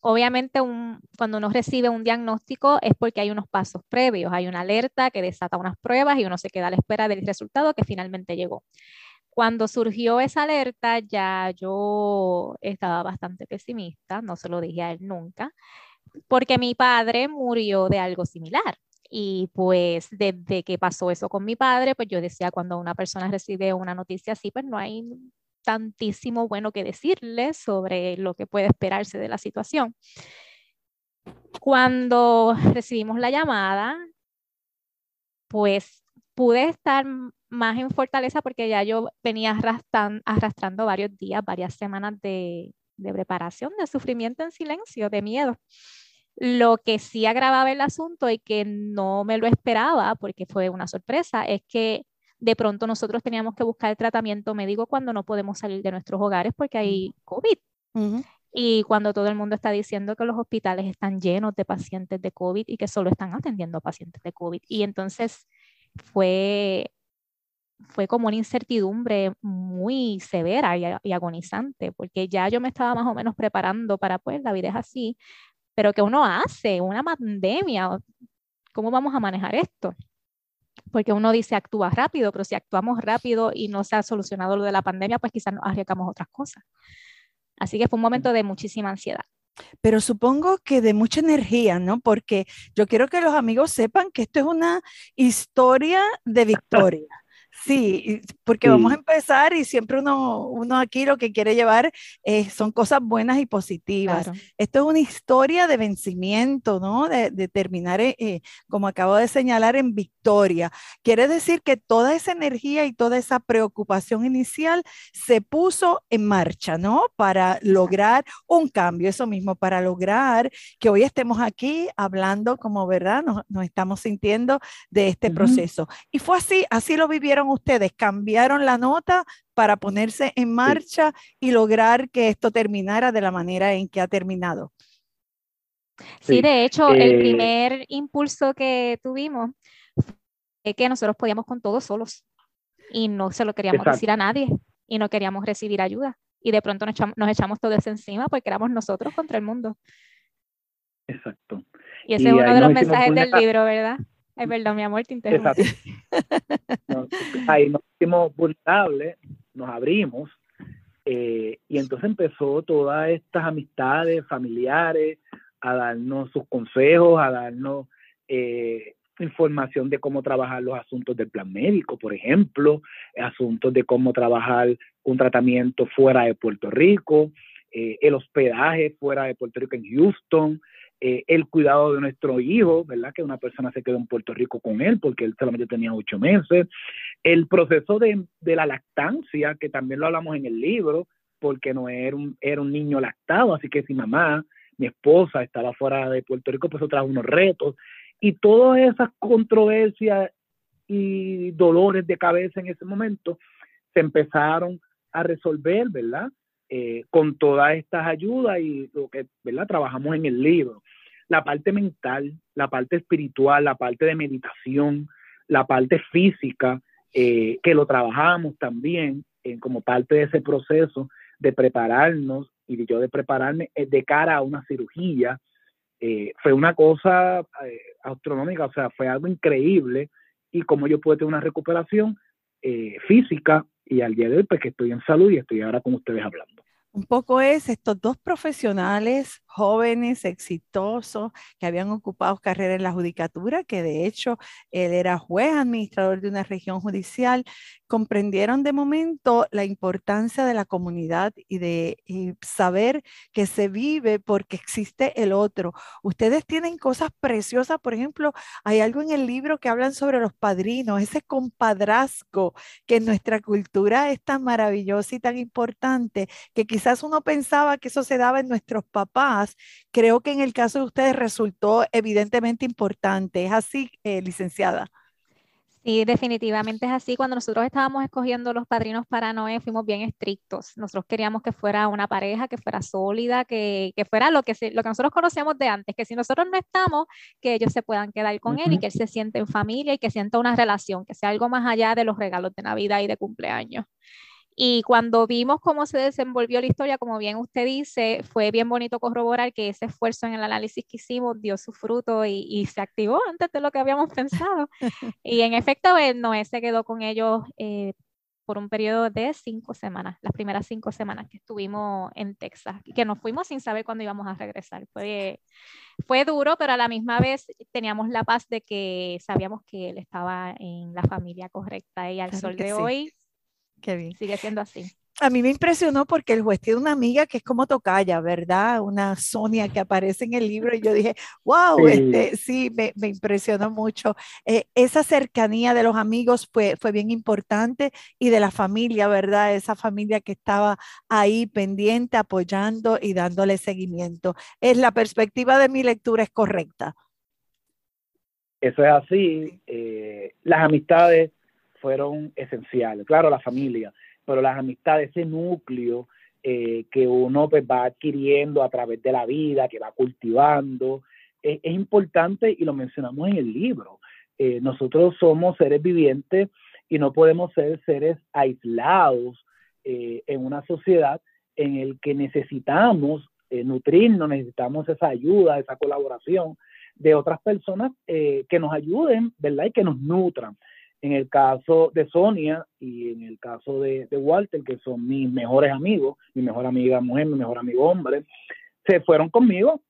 obviamente un, cuando uno recibe un diagnóstico es porque hay unos pasos previos, hay una alerta que desata unas pruebas y uno se queda a la espera del resultado que finalmente llegó. Cuando surgió esa alerta ya yo estaba bastante pesimista, no se lo dije a él nunca, porque mi padre murió de algo similar. Y pues desde que pasó eso con mi padre, pues yo decía, cuando una persona recibe una noticia así, pues no hay tantísimo bueno que decirle sobre lo que puede esperarse de la situación. Cuando recibimos la llamada, pues pude estar más en fortaleza porque ya yo venía arrastrando, varios días, varias semanas de, de preparación, de sufrimiento en silencio, de miedo. Lo que sí agravaba el asunto y que no me lo esperaba, porque fue una sorpresa, es que de pronto nosotros teníamos que buscar el tratamiento médico cuando no podemos salir de nuestros hogares porque hay COVID. Y cuando todo el mundo está diciendo que los hospitales están llenos de pacientes de COVID y que solo están atendiendo a pacientes de COVID. Y entonces fue, fue como una incertidumbre muy severa y, agonizante, porque ya yo me estaba más o menos preparando para, pues, la vida es así, pero ¿qué uno hace? Una pandemia, ¿cómo vamos a manejar esto? porque uno dice actúa rápido, pero si actuamos rápido y no se ha solucionado lo de la pandemia, pues quizás nos arriesgamos otras cosas. Así que fue un momento de muchísima ansiedad. Pero supongo que de mucha energía, ¿no? Porque yo quiero que los amigos sepan que esto es una historia de victoria. Sí, porque vamos a empezar y siempre uno, uno aquí lo que quiere llevar eh, son cosas buenas y positivas. Esto es una historia de vencimiento, ¿no? De, terminar, eh, eh, como acabo de señalar, en victoria. Quiere decir que toda esa energía y toda esa preocupación inicial se puso en marcha, ¿no? Para lograr un cambio, eso mismo, para lograr que hoy estemos aquí hablando como, ¿verdad? Nos, estamos sintiendo de este proceso. Y fue así, así lo vivieron ustedes? ¿Cambiaron la nota para ponerse en marcha y lograr que esto terminara de la manera en que ha terminado? Sí, de hecho, el eh, primer impulso que tuvimos fue que nosotros podíamos con todos solos y no se lo queríamos decir a nadie y no queríamos recibir ayuda. Y de pronto nos echamos, nos echamos todo eso encima porque éramos nosotros contra el mundo. Exacto. Y ese es uno de los mensajes del libro, ¿verdad? Ay, perdón, mi amor, te interrumpo. ahí nos hicimos vulnerables, nos abrimos, eh, y entonces empezó todas estas amistades familiares a darnos sus consejos, a darnos eh, información de cómo trabajar los asuntos del plan médico, por ejemplo, asuntos de cómo trabajar un tratamiento fuera de Puerto Rico, eh, el hospedaje fuera de Puerto Rico en Houston, eh, el cuidado de nuestro hijo, ¿verdad? Que una persona se quedó en Puerto Rico con él porque él solamente tenía ocho meses. El proceso de, la lactancia, que también lo hablamos en el libro, porque no era un, era un niño lactado, así que si mamá, mi esposa, estaba fuera de Puerto Rico, pues eso trajo unos retos. Y todas esas controversias y dolores de cabeza en ese momento se empezaron a resolver, ¿verdad? Eh, con todas estas ayudas y lo que ¿verdad? trabajamos en el libro. La parte mental, la parte espiritual, la parte de meditación, la parte física, eh, que lo trabajamos también en como parte de ese proceso de prepararnos y yo de prepararme eh, de cara a una cirugía. fue una cosa astronómica, o sea, fue algo increíble y como yo pude tener una recuperación física y al día de hoy, pues estoy en salud y estoy ahora con ustedes hablando. Un poco es estos dos profesionales jóvenes, exitosos, que habían ocupado carrera en la judicatura, que de hecho él era juez administrador de una región judicial, comprendieron de momento la importancia de la comunidad y de saber que se vive porque existe el otro. Ustedes tienen cosas preciosas, por ejemplo, hay algo en el libro que hablan sobre los padrinos, ese compadrazgo que en nuestra cultura es tan maravilloso y tan importante, que quizás uno pensaba que eso se daba en nuestros papás creo que en el caso de ustedes resultó evidentemente importante. ¿Es así, eh, licenciada? Sí, definitivamente es así. Cuando nosotros estábamos escogiendo los padrinos para Noé, fuimos bien estrictos. Nosotros queríamos que fuera una pareja, que fuera sólida, que, que fuera lo que, lo que nosotros conocíamos de antes, que si nosotros no estamos, que ellos se puedan quedar con él y que él se siente en familia y que sienta una relación, que sea algo más allá de los regalos de Navidad y de cumpleaños. Y cuando vimos cómo se desenvolvió la historia, como bien usted dice, fue bien bonito corroborar que ese esfuerzo en el análisis que hicimos dio su fruto y, se activó antes de lo que habíamos pensado. y en efecto, eh, Noé se quedó con ellos eh, por un periodo de cinco semanas, las primeras cinco semanas que estuvimos en Texas, y que nos fuimos sin saber cuándo íbamos a regresar. Fue, fue duro, pero a la misma vez teníamos la paz de que sabíamos que él estaba en la familia correcta y al sol de hoy Qué bien. Sigue siendo así. A mí me impresionó porque el juez tiene una amiga que es como Tocaya, ¿verdad? Una Sonia que aparece en el libro y yo dije, wow, sí, este, sí me, me, impresionó mucho. Eh, esa cercanía de los amigos fue, fue bien importante y de la familia, ¿verdad? Esa familia que estaba ahí pendiente, apoyando y dándole seguimiento. Es la perspectiva de mi lectura es correcta. Eso es así. Eh, las amistades fueron esenciales. Claro, la familia, pero las amistades, ese núcleo eh, que uno pues, va adquiriendo a través de la vida, que va cultivando, es, importante y lo mencionamos en el libro. Eh, nosotros somos seres vivientes y no podemos ser seres aislados eh, en una sociedad en el que necesitamos nutrirnos, necesitamos esa ayuda, esa colaboración de otras personas que nos ayuden, ¿verdad? Y que nos nutran en el caso de Sonia y en el caso de, de, Walter, que son mis mejores amigos, mi mejor amiga mujer, mi mejor amigo hombre, se fueron conmigo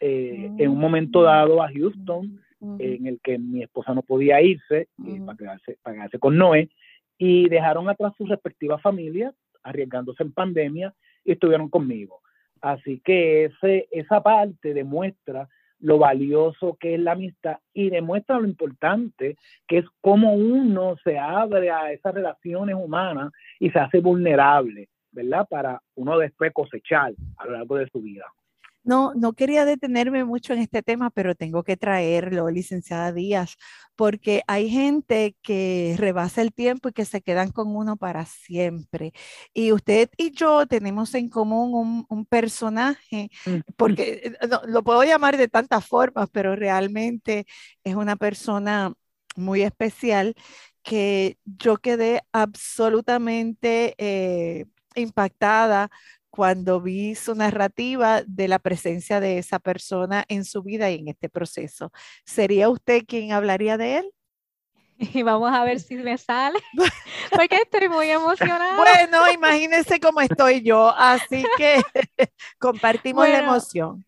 eh, mm. en un momento dado a Houston, mm. en el que mi esposa no podía irse mm. eh, para, quedarse, para quedarse con Noé, y dejaron atrás sus respectivas familias, arriesgándose en pandemia, y estuvieron conmigo. Así que ese, esa parte demuestra lo valioso que es la amistad y demuestra lo importante que es cómo uno se abre a esas relaciones humanas y se hace vulnerable, ¿verdad? Para uno después cosechar a lo largo de su vida. No, no quería detenerme mucho en este tema, pero tengo que traerlo, licenciada Díaz, porque hay gente que rebasa el tiempo y que se quedan con uno para siempre. Y usted y yo tenemos en común un, un personaje, porque eh, no, lo puedo llamar de tantas formas, pero realmente es una persona muy especial que yo quedé absolutamente eh, impactada cuando vi su narrativa de la presencia de esa persona en su vida y en este proceso. ¿Sería usted quien hablaría de él? Y vamos a ver si me sale, porque estoy muy emocionada. Bueno, imagínense cómo estoy yo, así que compartimos bueno, la emoción.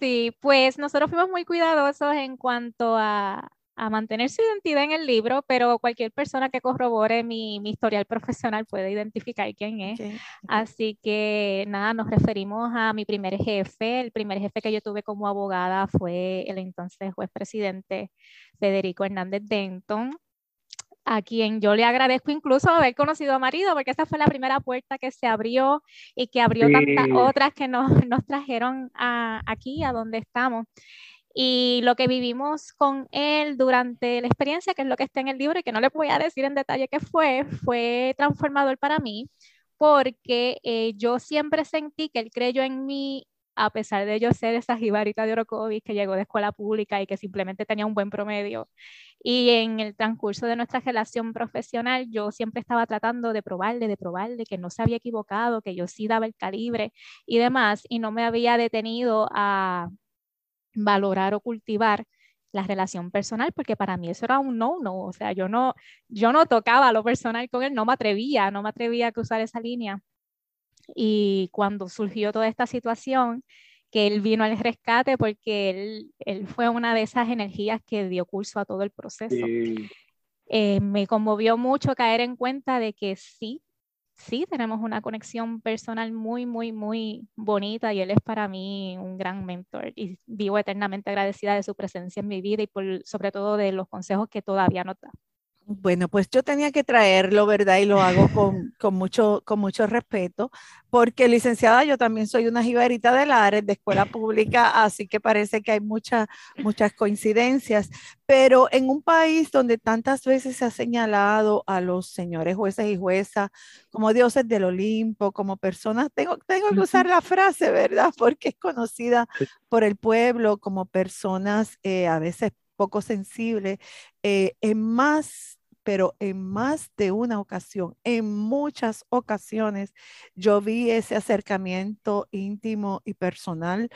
Sí, pues nosotros fuimos muy cuidadosos en cuanto a, a mantener su identidad en el libro, pero cualquier persona que corrobore mi, mi historial profesional puede identificar quién es. Okay. Así que nada, nos referimos a mi primer jefe. El primer jefe que yo tuve como abogada fue el entonces juez presidente Federico Hernández Denton a quien yo le agradezco incluso haber conocido a marido, porque esa fue la primera puerta que se abrió y que abrió sí. tantas otras que nos, nos trajeron a, aquí, a donde estamos. Y lo que vivimos con él durante la experiencia, que es lo que está en el libro y que no le voy a decir en detalle qué fue, fue transformador para mí porque eh, yo siempre sentí que él creyó en mí a pesar de yo ser esa jibarita de Orocovis que llegó de escuela pública y que simplemente tenía un buen promedio. Y en el transcurso de nuestra relación profesional, yo siempre estaba tratando de probarle, de probarle que no se había equivocado, que yo sí daba el calibre y demás, y no me había detenido a, valorar o cultivar la relación personal, porque para mí eso era un no, no, o sea, yo no, yo no tocaba lo personal con él, no me atrevía, no me atrevía a cruzar esa línea. Y cuando surgió toda esta situación, que él vino al rescate porque él, él fue una de esas energías que dio curso a todo el proceso. Sí. Eh, me conmovió mucho caer en cuenta de que sí, sí tenemos una conexión personal muy, muy, muy bonita y él es para mí un gran mentor y vivo eternamente agradecida de su presencia en mi vida y por, sobre todo de los consejos que todavía nos da. Bueno, pues yo tenía que traerlo, ¿verdad? Y lo hago con, con, mucho, con mucho respeto, porque licenciada, yo también soy una jibarita de Lares, de escuela pública, así que parece que hay muchas, muchas coincidencias. Pero en un país donde tantas veces se ha señalado a los señores jueces y juezas como dioses del Olimpo, como personas, tengo, tengo que usar la frase, ¿verdad? Porque es conocida por el pueblo como personas eh, a veces poco sensibles, eh, en más pero en más de una ocasión, en muchas ocasiones, yo vi ese acercamiento íntimo y personal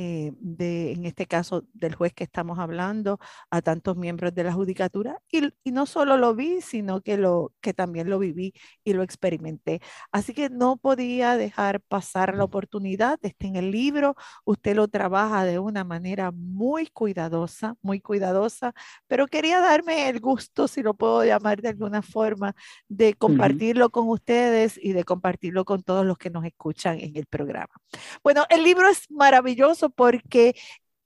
eh, de, en este caso, del juez que estamos hablando, a tantos miembros de la judicatura. Y, y, no solo lo vi, sino que, lo, que también lo viví y lo experimenté. Así que no podía dejar pasar la oportunidad. Está en el libro, usted lo trabaja de una manera muy cuidadosa, muy cuidadosa, pero quería darme el gusto, si lo puedo llamar de alguna forma, de compartirlo uh -huh. con ustedes y de compartirlo con todos los que nos escuchan en el programa. Bueno, el libro es maravilloso porque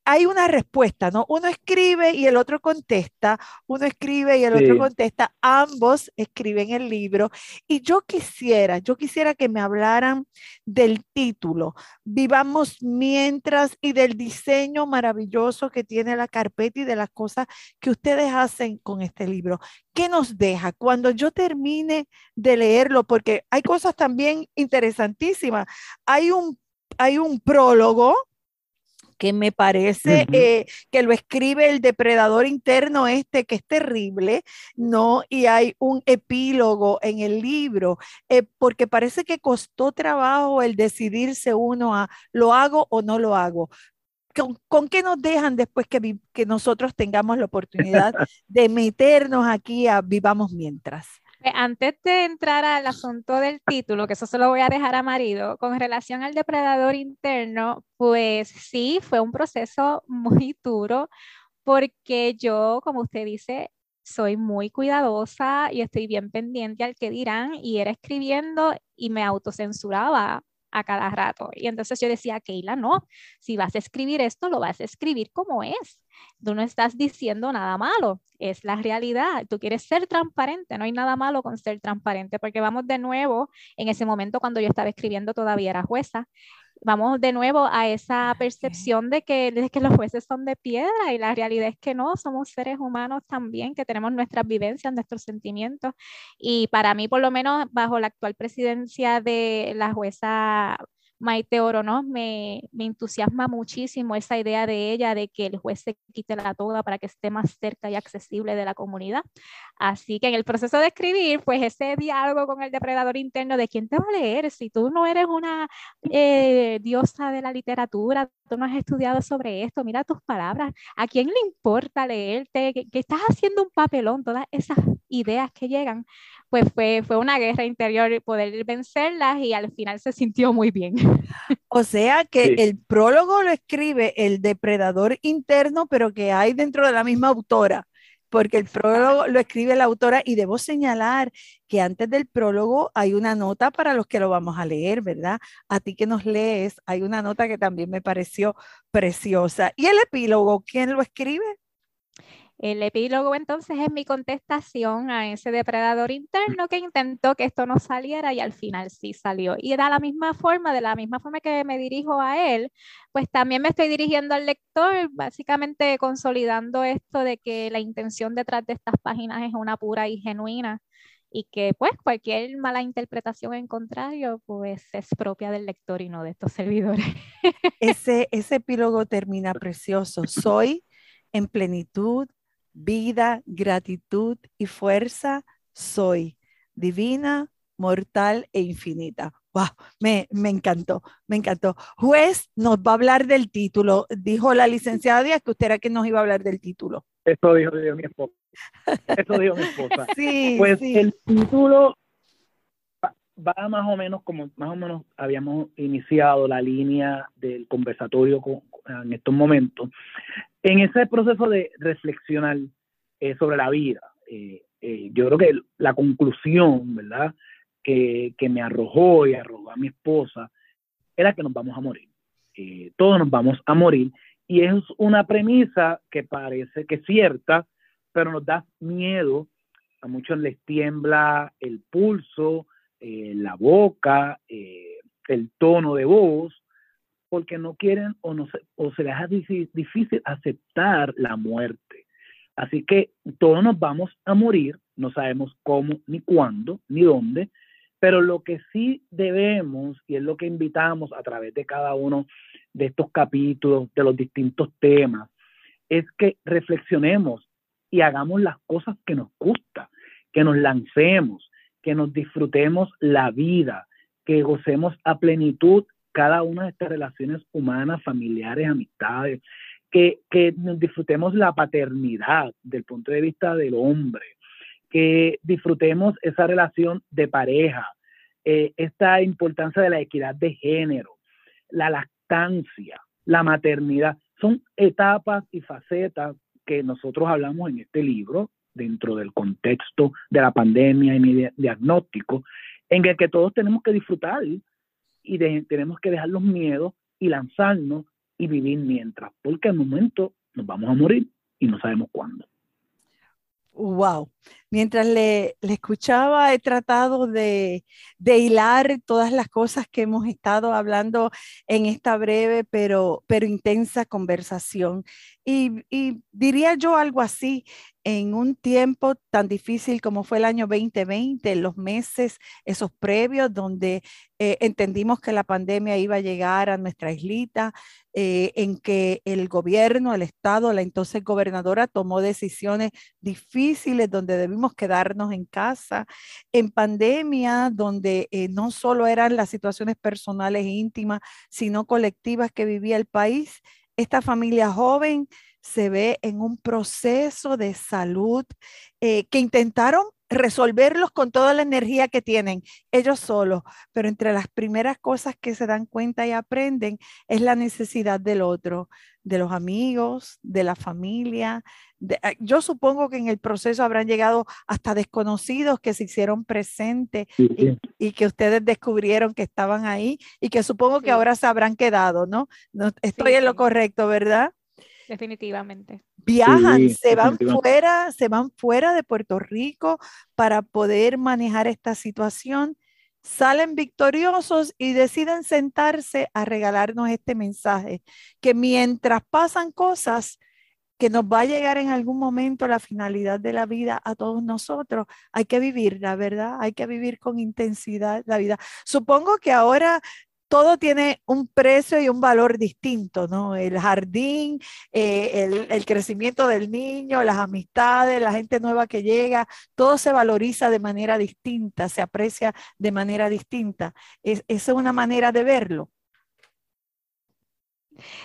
hay una respuesta, ¿no? Uno escribe y el otro contesta, uno escribe y el sí. otro contesta, ambos escriben el libro. Y yo quisiera, yo quisiera que me hablaran del título, Vivamos mientras y del diseño maravilloso que tiene la carpeta y de las cosas que ustedes hacen con este libro. ¿Qué nos deja cuando yo termine de leerlo? Porque hay cosas también interesantísimas. Hay un, hay un prólogo que me parece uh -huh. eh, que lo escribe el depredador interno este, que es terrible, ¿no? Y hay un epílogo en el libro, eh, porque parece que costó trabajo el decidirse uno a, ¿lo hago o no lo hago? ¿Con, ¿Con, qué nos dejan después que, que nosotros tengamos la oportunidad de meternos aquí a Vivamos Mientras? Pues, antes de entrar al asunto del título, que eso se lo voy a dejar a marido, con relación al depredador interno, pues sí, fue un proceso muy duro porque yo, como usted dice, soy muy cuidadosa y estoy bien pendiente al que dirán y era escribiendo y me autocensuraba a cada rato. Y entonces yo decía, Keila, no, si vas a escribir esto, lo vas a escribir como es. Tú no estás diciendo nada malo, es la realidad. Tú quieres ser transparente, no hay nada malo con ser transparente, porque vamos de nuevo, en ese momento cuando yo estaba escribiendo todavía era jueza, vamos de nuevo a esa percepción de que, de que los jueces son de piedra y la realidad es que no, somos seres humanos también, que tenemos nuestras vivencias, nuestros sentimientos. Y para mí, por lo menos, bajo la actual presidencia de la jueza Maite Oronoz me, me, entusiasma muchísimo esa idea de ella de que el juez se quite la toga para que esté más cerca y accesible de la comunidad. Así que en el proceso de escribir, pues ese diálogo con el depredador interno de quién te va a leer, si tú no eres una eh, diosa de la literatura, tú no has estudiado sobre esto, mira tus palabras, ¿a quién le importa leerte? Que, que estás haciendo un papelón, todas esas ideas que llegan, pues fue, fue una guerra interior poder vencerlas y al final se sintió muy bien. O sea que sí. el prólogo lo escribe el depredador interno, pero que hay dentro de la misma autora, porque el prólogo lo escribe la autora y debo señalar que antes del prólogo hay una nota para los que lo vamos a leer, ¿verdad? A ti que nos lees, hay una nota que también me pareció preciosa. ¿Y el epílogo, quién lo escribe? El epílogo entonces es mi contestación a ese depredador interno que intentó que esto no saliera y al final sí salió. Y da la misma forma, de la misma forma que me dirijo a él, pues también me estoy dirigiendo al lector, básicamente consolidando esto de que la intención detrás de estas páginas es una pura y genuina y que pues cualquier mala interpretación en contrario pues es propia del lector y no de estos servidores. Ese, ese epílogo termina precioso. Soy en plenitud vida, gratitud y fuerza soy, divina, mortal e infinita. Wow, me, me, encantó, me encantó. Juez nos va a hablar del título. Dijo la licenciada Díaz que usted era quien nos iba a hablar del título. Eso dijo, dijo mi esposa. Eso dijo mi esposa. sí, pues sí. el título va, más o menos como más o menos habíamos iniciado la línea del conversatorio con, en estos momentos en ese proceso de reflexionar eh, sobre la vida, eh, eh, yo creo que la conclusión, ¿verdad?, que, que, me arrojó y arrojó a mi esposa, era que nos vamos a morir. Todos nos vamos a morir. Y es una premisa que parece que es cierta, pero nos da miedo a muchos les tiembla el pulso, la boca, el tono de voz, porque no quieren o, no se, o se les hace difícil aceptar la muerte. Así que todos nos vamos a morir, no sabemos cómo, ni cuándo, ni dónde, pero lo que sí debemos, y es lo que invitamos a través de cada uno de estos capítulos, de los distintos temas, es que reflexionemos y hagamos las cosas que nos gusta, que nos lancemos, que nos disfrutemos la vida, que gocemos a plenitud cada una de estas relaciones humanas, familiares, amistades, que, disfrutemos la paternidad del punto de vista del hombre, que disfrutemos esa relación de pareja, eh, esta importancia de la equidad de género, la lactancia, la maternidad. Son etapas y facetas que nosotros hablamos en este libro dentro del contexto de la pandemia y mi diagnóstico, en el que todos tenemos que disfrutar y tenemos que dejar los miedos y lanzarnos y vivir mientras, porque al momento nos vamos a morir y no sabemos cuándo. Wow. Mientras le, escuchaba, he tratado de, hilar todas las cosas que hemos estado hablando en esta breve pero, pero intensa conversación. Y, diría yo algo así, en un tiempo tan difícil como fue el año 2020, los meses, esos previos, donde eh, entendimos que la pandemia iba a llegar a nuestra islita, eh, en que el gobierno, el Estado, la entonces gobernadora tomó decisiones difíciles donde debimos quedarnos en casa, en pandemia, donde eh, no solo eran las situaciones personales e íntimas, sino colectivas que vivía el país. Esta familia joven se ve en un proceso de salud eh, que intentaron resolverlos con toda la energía que tienen ellos solos, pero entre las primeras cosas que se dan cuenta y aprenden es la necesidad del otro, de los amigos, de la familia. Ah, yo supongo que en el proceso habrán llegado hasta desconocidos que se hicieron presentes y, que ustedes descubrieron que estaban ahí y que supongo que ahora se habrán quedado, ¿no? no estoy en lo correcto, ¿verdad? Definitivamente. Viajan, se van fuera, se van fuera de Puerto Rico para poder manejar esta situación, salen victoriosos y deciden sentarse a regalarnos este mensaje, que mientras pasan cosas, que nos va a llegar en algún momento la finalidad de la vida a todos nosotros. Hay que vivir, la verdad, hay que vivir con intensidad la vida. Supongo que ahora todo tiene un precio y un valor distinto, ¿no? El jardín, eh, el, crecimiento del niño, las amistades, la gente nueva que llega, todo se valoriza de manera distinta, se aprecia de manera distinta. esa es una manera de verlo.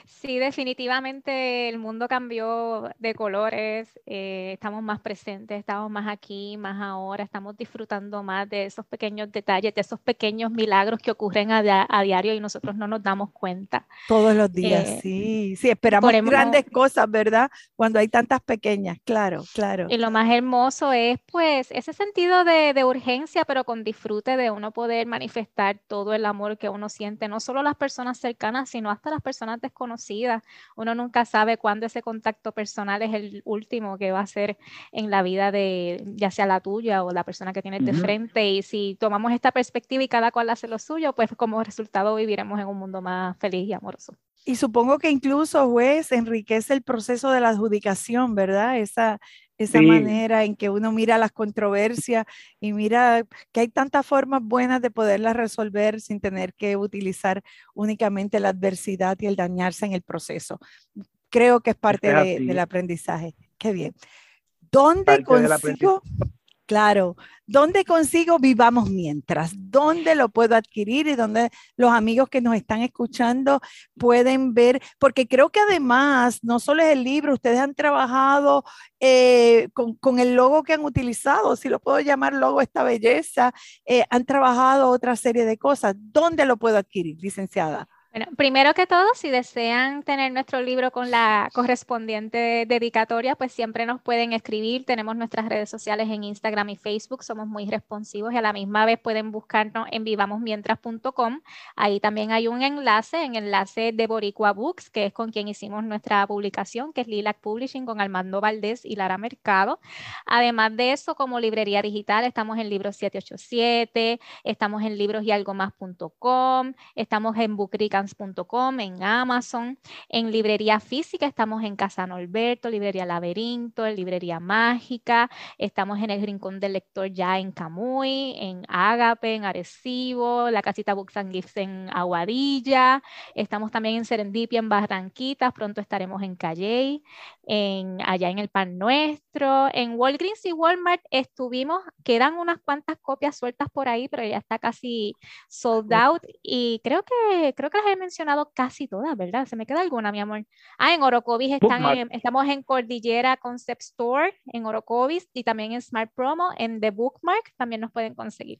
Sí, definitivamente el mundo cambió de colores, eh, estamos más presentes, estamos más aquí, más ahora, estamos disfrutando más de esos pequeños detalles, de esos pequeños milagros que ocurren a, diario y nosotros no nos damos cuenta. Todos los días, eh, sí, sí, esperamos grandes cosas, ¿verdad? Cuando hay tantas pequeñas, claro, claro. Y lo más hermoso es pues ese sentido de, de urgencia, pero con disfrute de uno poder manifestar todo el amor que uno siente, no solo las personas cercanas, sino hasta las personas desconocida. Uno nunca sabe cuándo ese contacto personal es el último que va a ser en la vida de ya sea la tuya o la persona que tienes de frente. Y si tomamos esta perspectiva y cada cual hace lo suyo, pues como resultado viviremos en un mundo más feliz y amoroso. Y supongo que incluso, juez, enriquece el proceso de la adjudicación, ¿verdad? Esa, esa manera en que uno mira las controversias y mira que hay tantas formas buenas de poderlas resolver sin tener que utilizar únicamente la adversidad y el dañarse en el proceso. Creo que es parte del aprendizaje. Qué bien. ¿Dónde consigo? Claro, ¿dónde consigo Vivamos Mientras? ¿Dónde lo puedo adquirir y dónde los amigos que nos están escuchando pueden ver? Porque creo que además, no solo es el libro, ustedes han trabajado eh, con, el logo que han utilizado, si lo puedo llamar logo esta belleza, eh, han trabajado otra serie de cosas. ¿Dónde lo puedo adquirir, licenciada? Primero que todo, si desean tener nuestro libro con la correspondiente dedicatoria, pues siempre nos pueden escribir. Tenemos nuestras redes sociales en Instagram y Facebook, somos muy responsivos y a la misma vez pueden buscarnos en vivamosmientras.com. Ahí también hay un enlace, en enlace de Boricua Books, que es con quien hicimos nuestra publicación, que es Lilac Publishing con Armando Valdés y Lara Mercado. Además de eso, como librería digital, estamos en Libros 787, estamos en librosyalgomás.com, estamos en En Amazon, en librería física estamos en Casa Norberto, librería Laberinto, en librería Mágica, estamos en el Rincón del Lector ya en Camuy, en Ágape, en Arecibo, la casita Books and Gifts en Aguadilla, estamos también en Serendipia, en Barranquitas, pronto estaremos en Calley, en, allá en el Pan Nuestro, en Walgreens y Walmart estuvimos, quedan unas cuantas copias sueltas por ahí, pero ya está casi sold out y creo que, creo que las he mencionado casi todas, ¿verdad? Se me queda alguna, mi amor. Ah, en Orocovis están estamos en Cordillera Concept Store, en Orocovis y también en Smart Promo, en The Bookmark también nos pueden conseguir.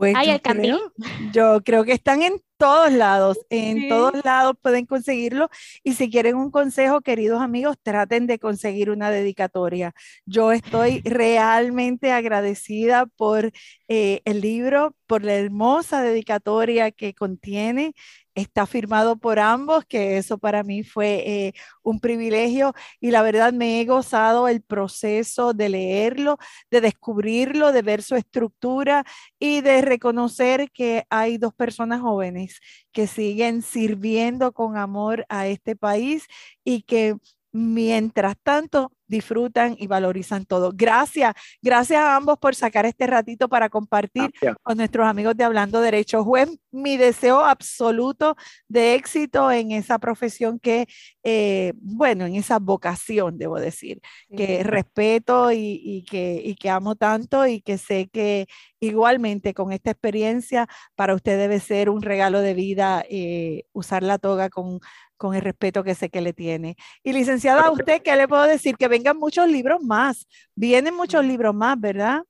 Pues yo, creo, yo creo que están en todos lados, en todos lados pueden conseguirlo. Y si quieren un consejo, queridos amigos, traten de conseguir una dedicatoria. Yo estoy realmente agradecida por eh, el libro, por la hermosa dedicatoria que contiene está firmado por ambos, que eso para mí fue eh, un privilegio y la verdad me he gozado el proceso de leerlo, de descubrirlo, de ver su estructura y de reconocer que hay dos personas jóvenes que siguen sirviendo con amor a este país y que mientras tanto disfrutan y valorizan todo. Gracias, gracias a ambos por sacar este ratito para compartir con nuestros amigos de Hablando Derecho. Juez, mi deseo absoluto de éxito en esa profesión que, eh, bueno, en esa vocación, debo decir, que respeto y, que, y que amo tanto y que sé que igualmente con esta experiencia para usted debe ser un regalo de vida eh, usar la toga con con el respeto que sé que le tiene. Y licenciada, a usted, ¿qué le puedo decir? Que vengan muchos libros más, vienen muchos libros más, ¿verdad?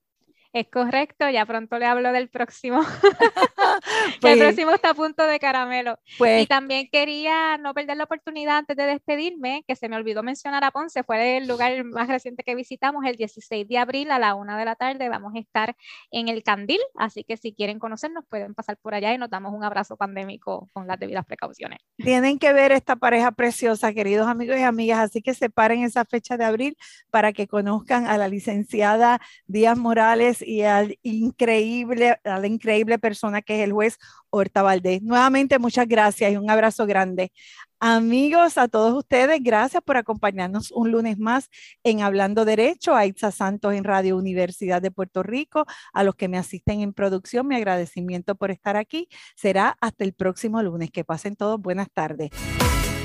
Es correcto, ya pronto le hablo del próximo. el pues próximo está a punto de caramelo. Pues, y también quería no perder la oportunidad antes de despedirme, que se me olvidó mencionar a Ponce, fue el lugar más reciente que visitamos, el 16 de abril a la una de la tarde. Vamos a estar en el Candil, así que si quieren conocernos pueden pasar por allá y nos damos un abrazo pandémico con las debidas precauciones. Tienen que ver esta pareja preciosa, queridos amigos y amigas, así que separen esa fecha de abril para que conozcan a la licenciada Díaz Morales y al increíble, a la increíble persona que es el juez Horta Valdés. Nuevamente, muchas gracias y un abrazo grande. Amigos, a todos ustedes, gracias por acompañarnos un lunes más en Hablando Derecho, a Itza Santos en Radio Universidad de Puerto Rico, a los que me asisten en producción, mi agradecimiento por estar aquí. Será hasta el próximo lunes. Que pasen todos buenas tardes.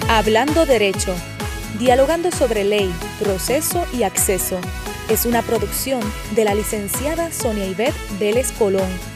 Hablando Derecho, dialogando sobre ley, proceso y acceso es una producción de la licenciada Sonia Ivette Vélez Colón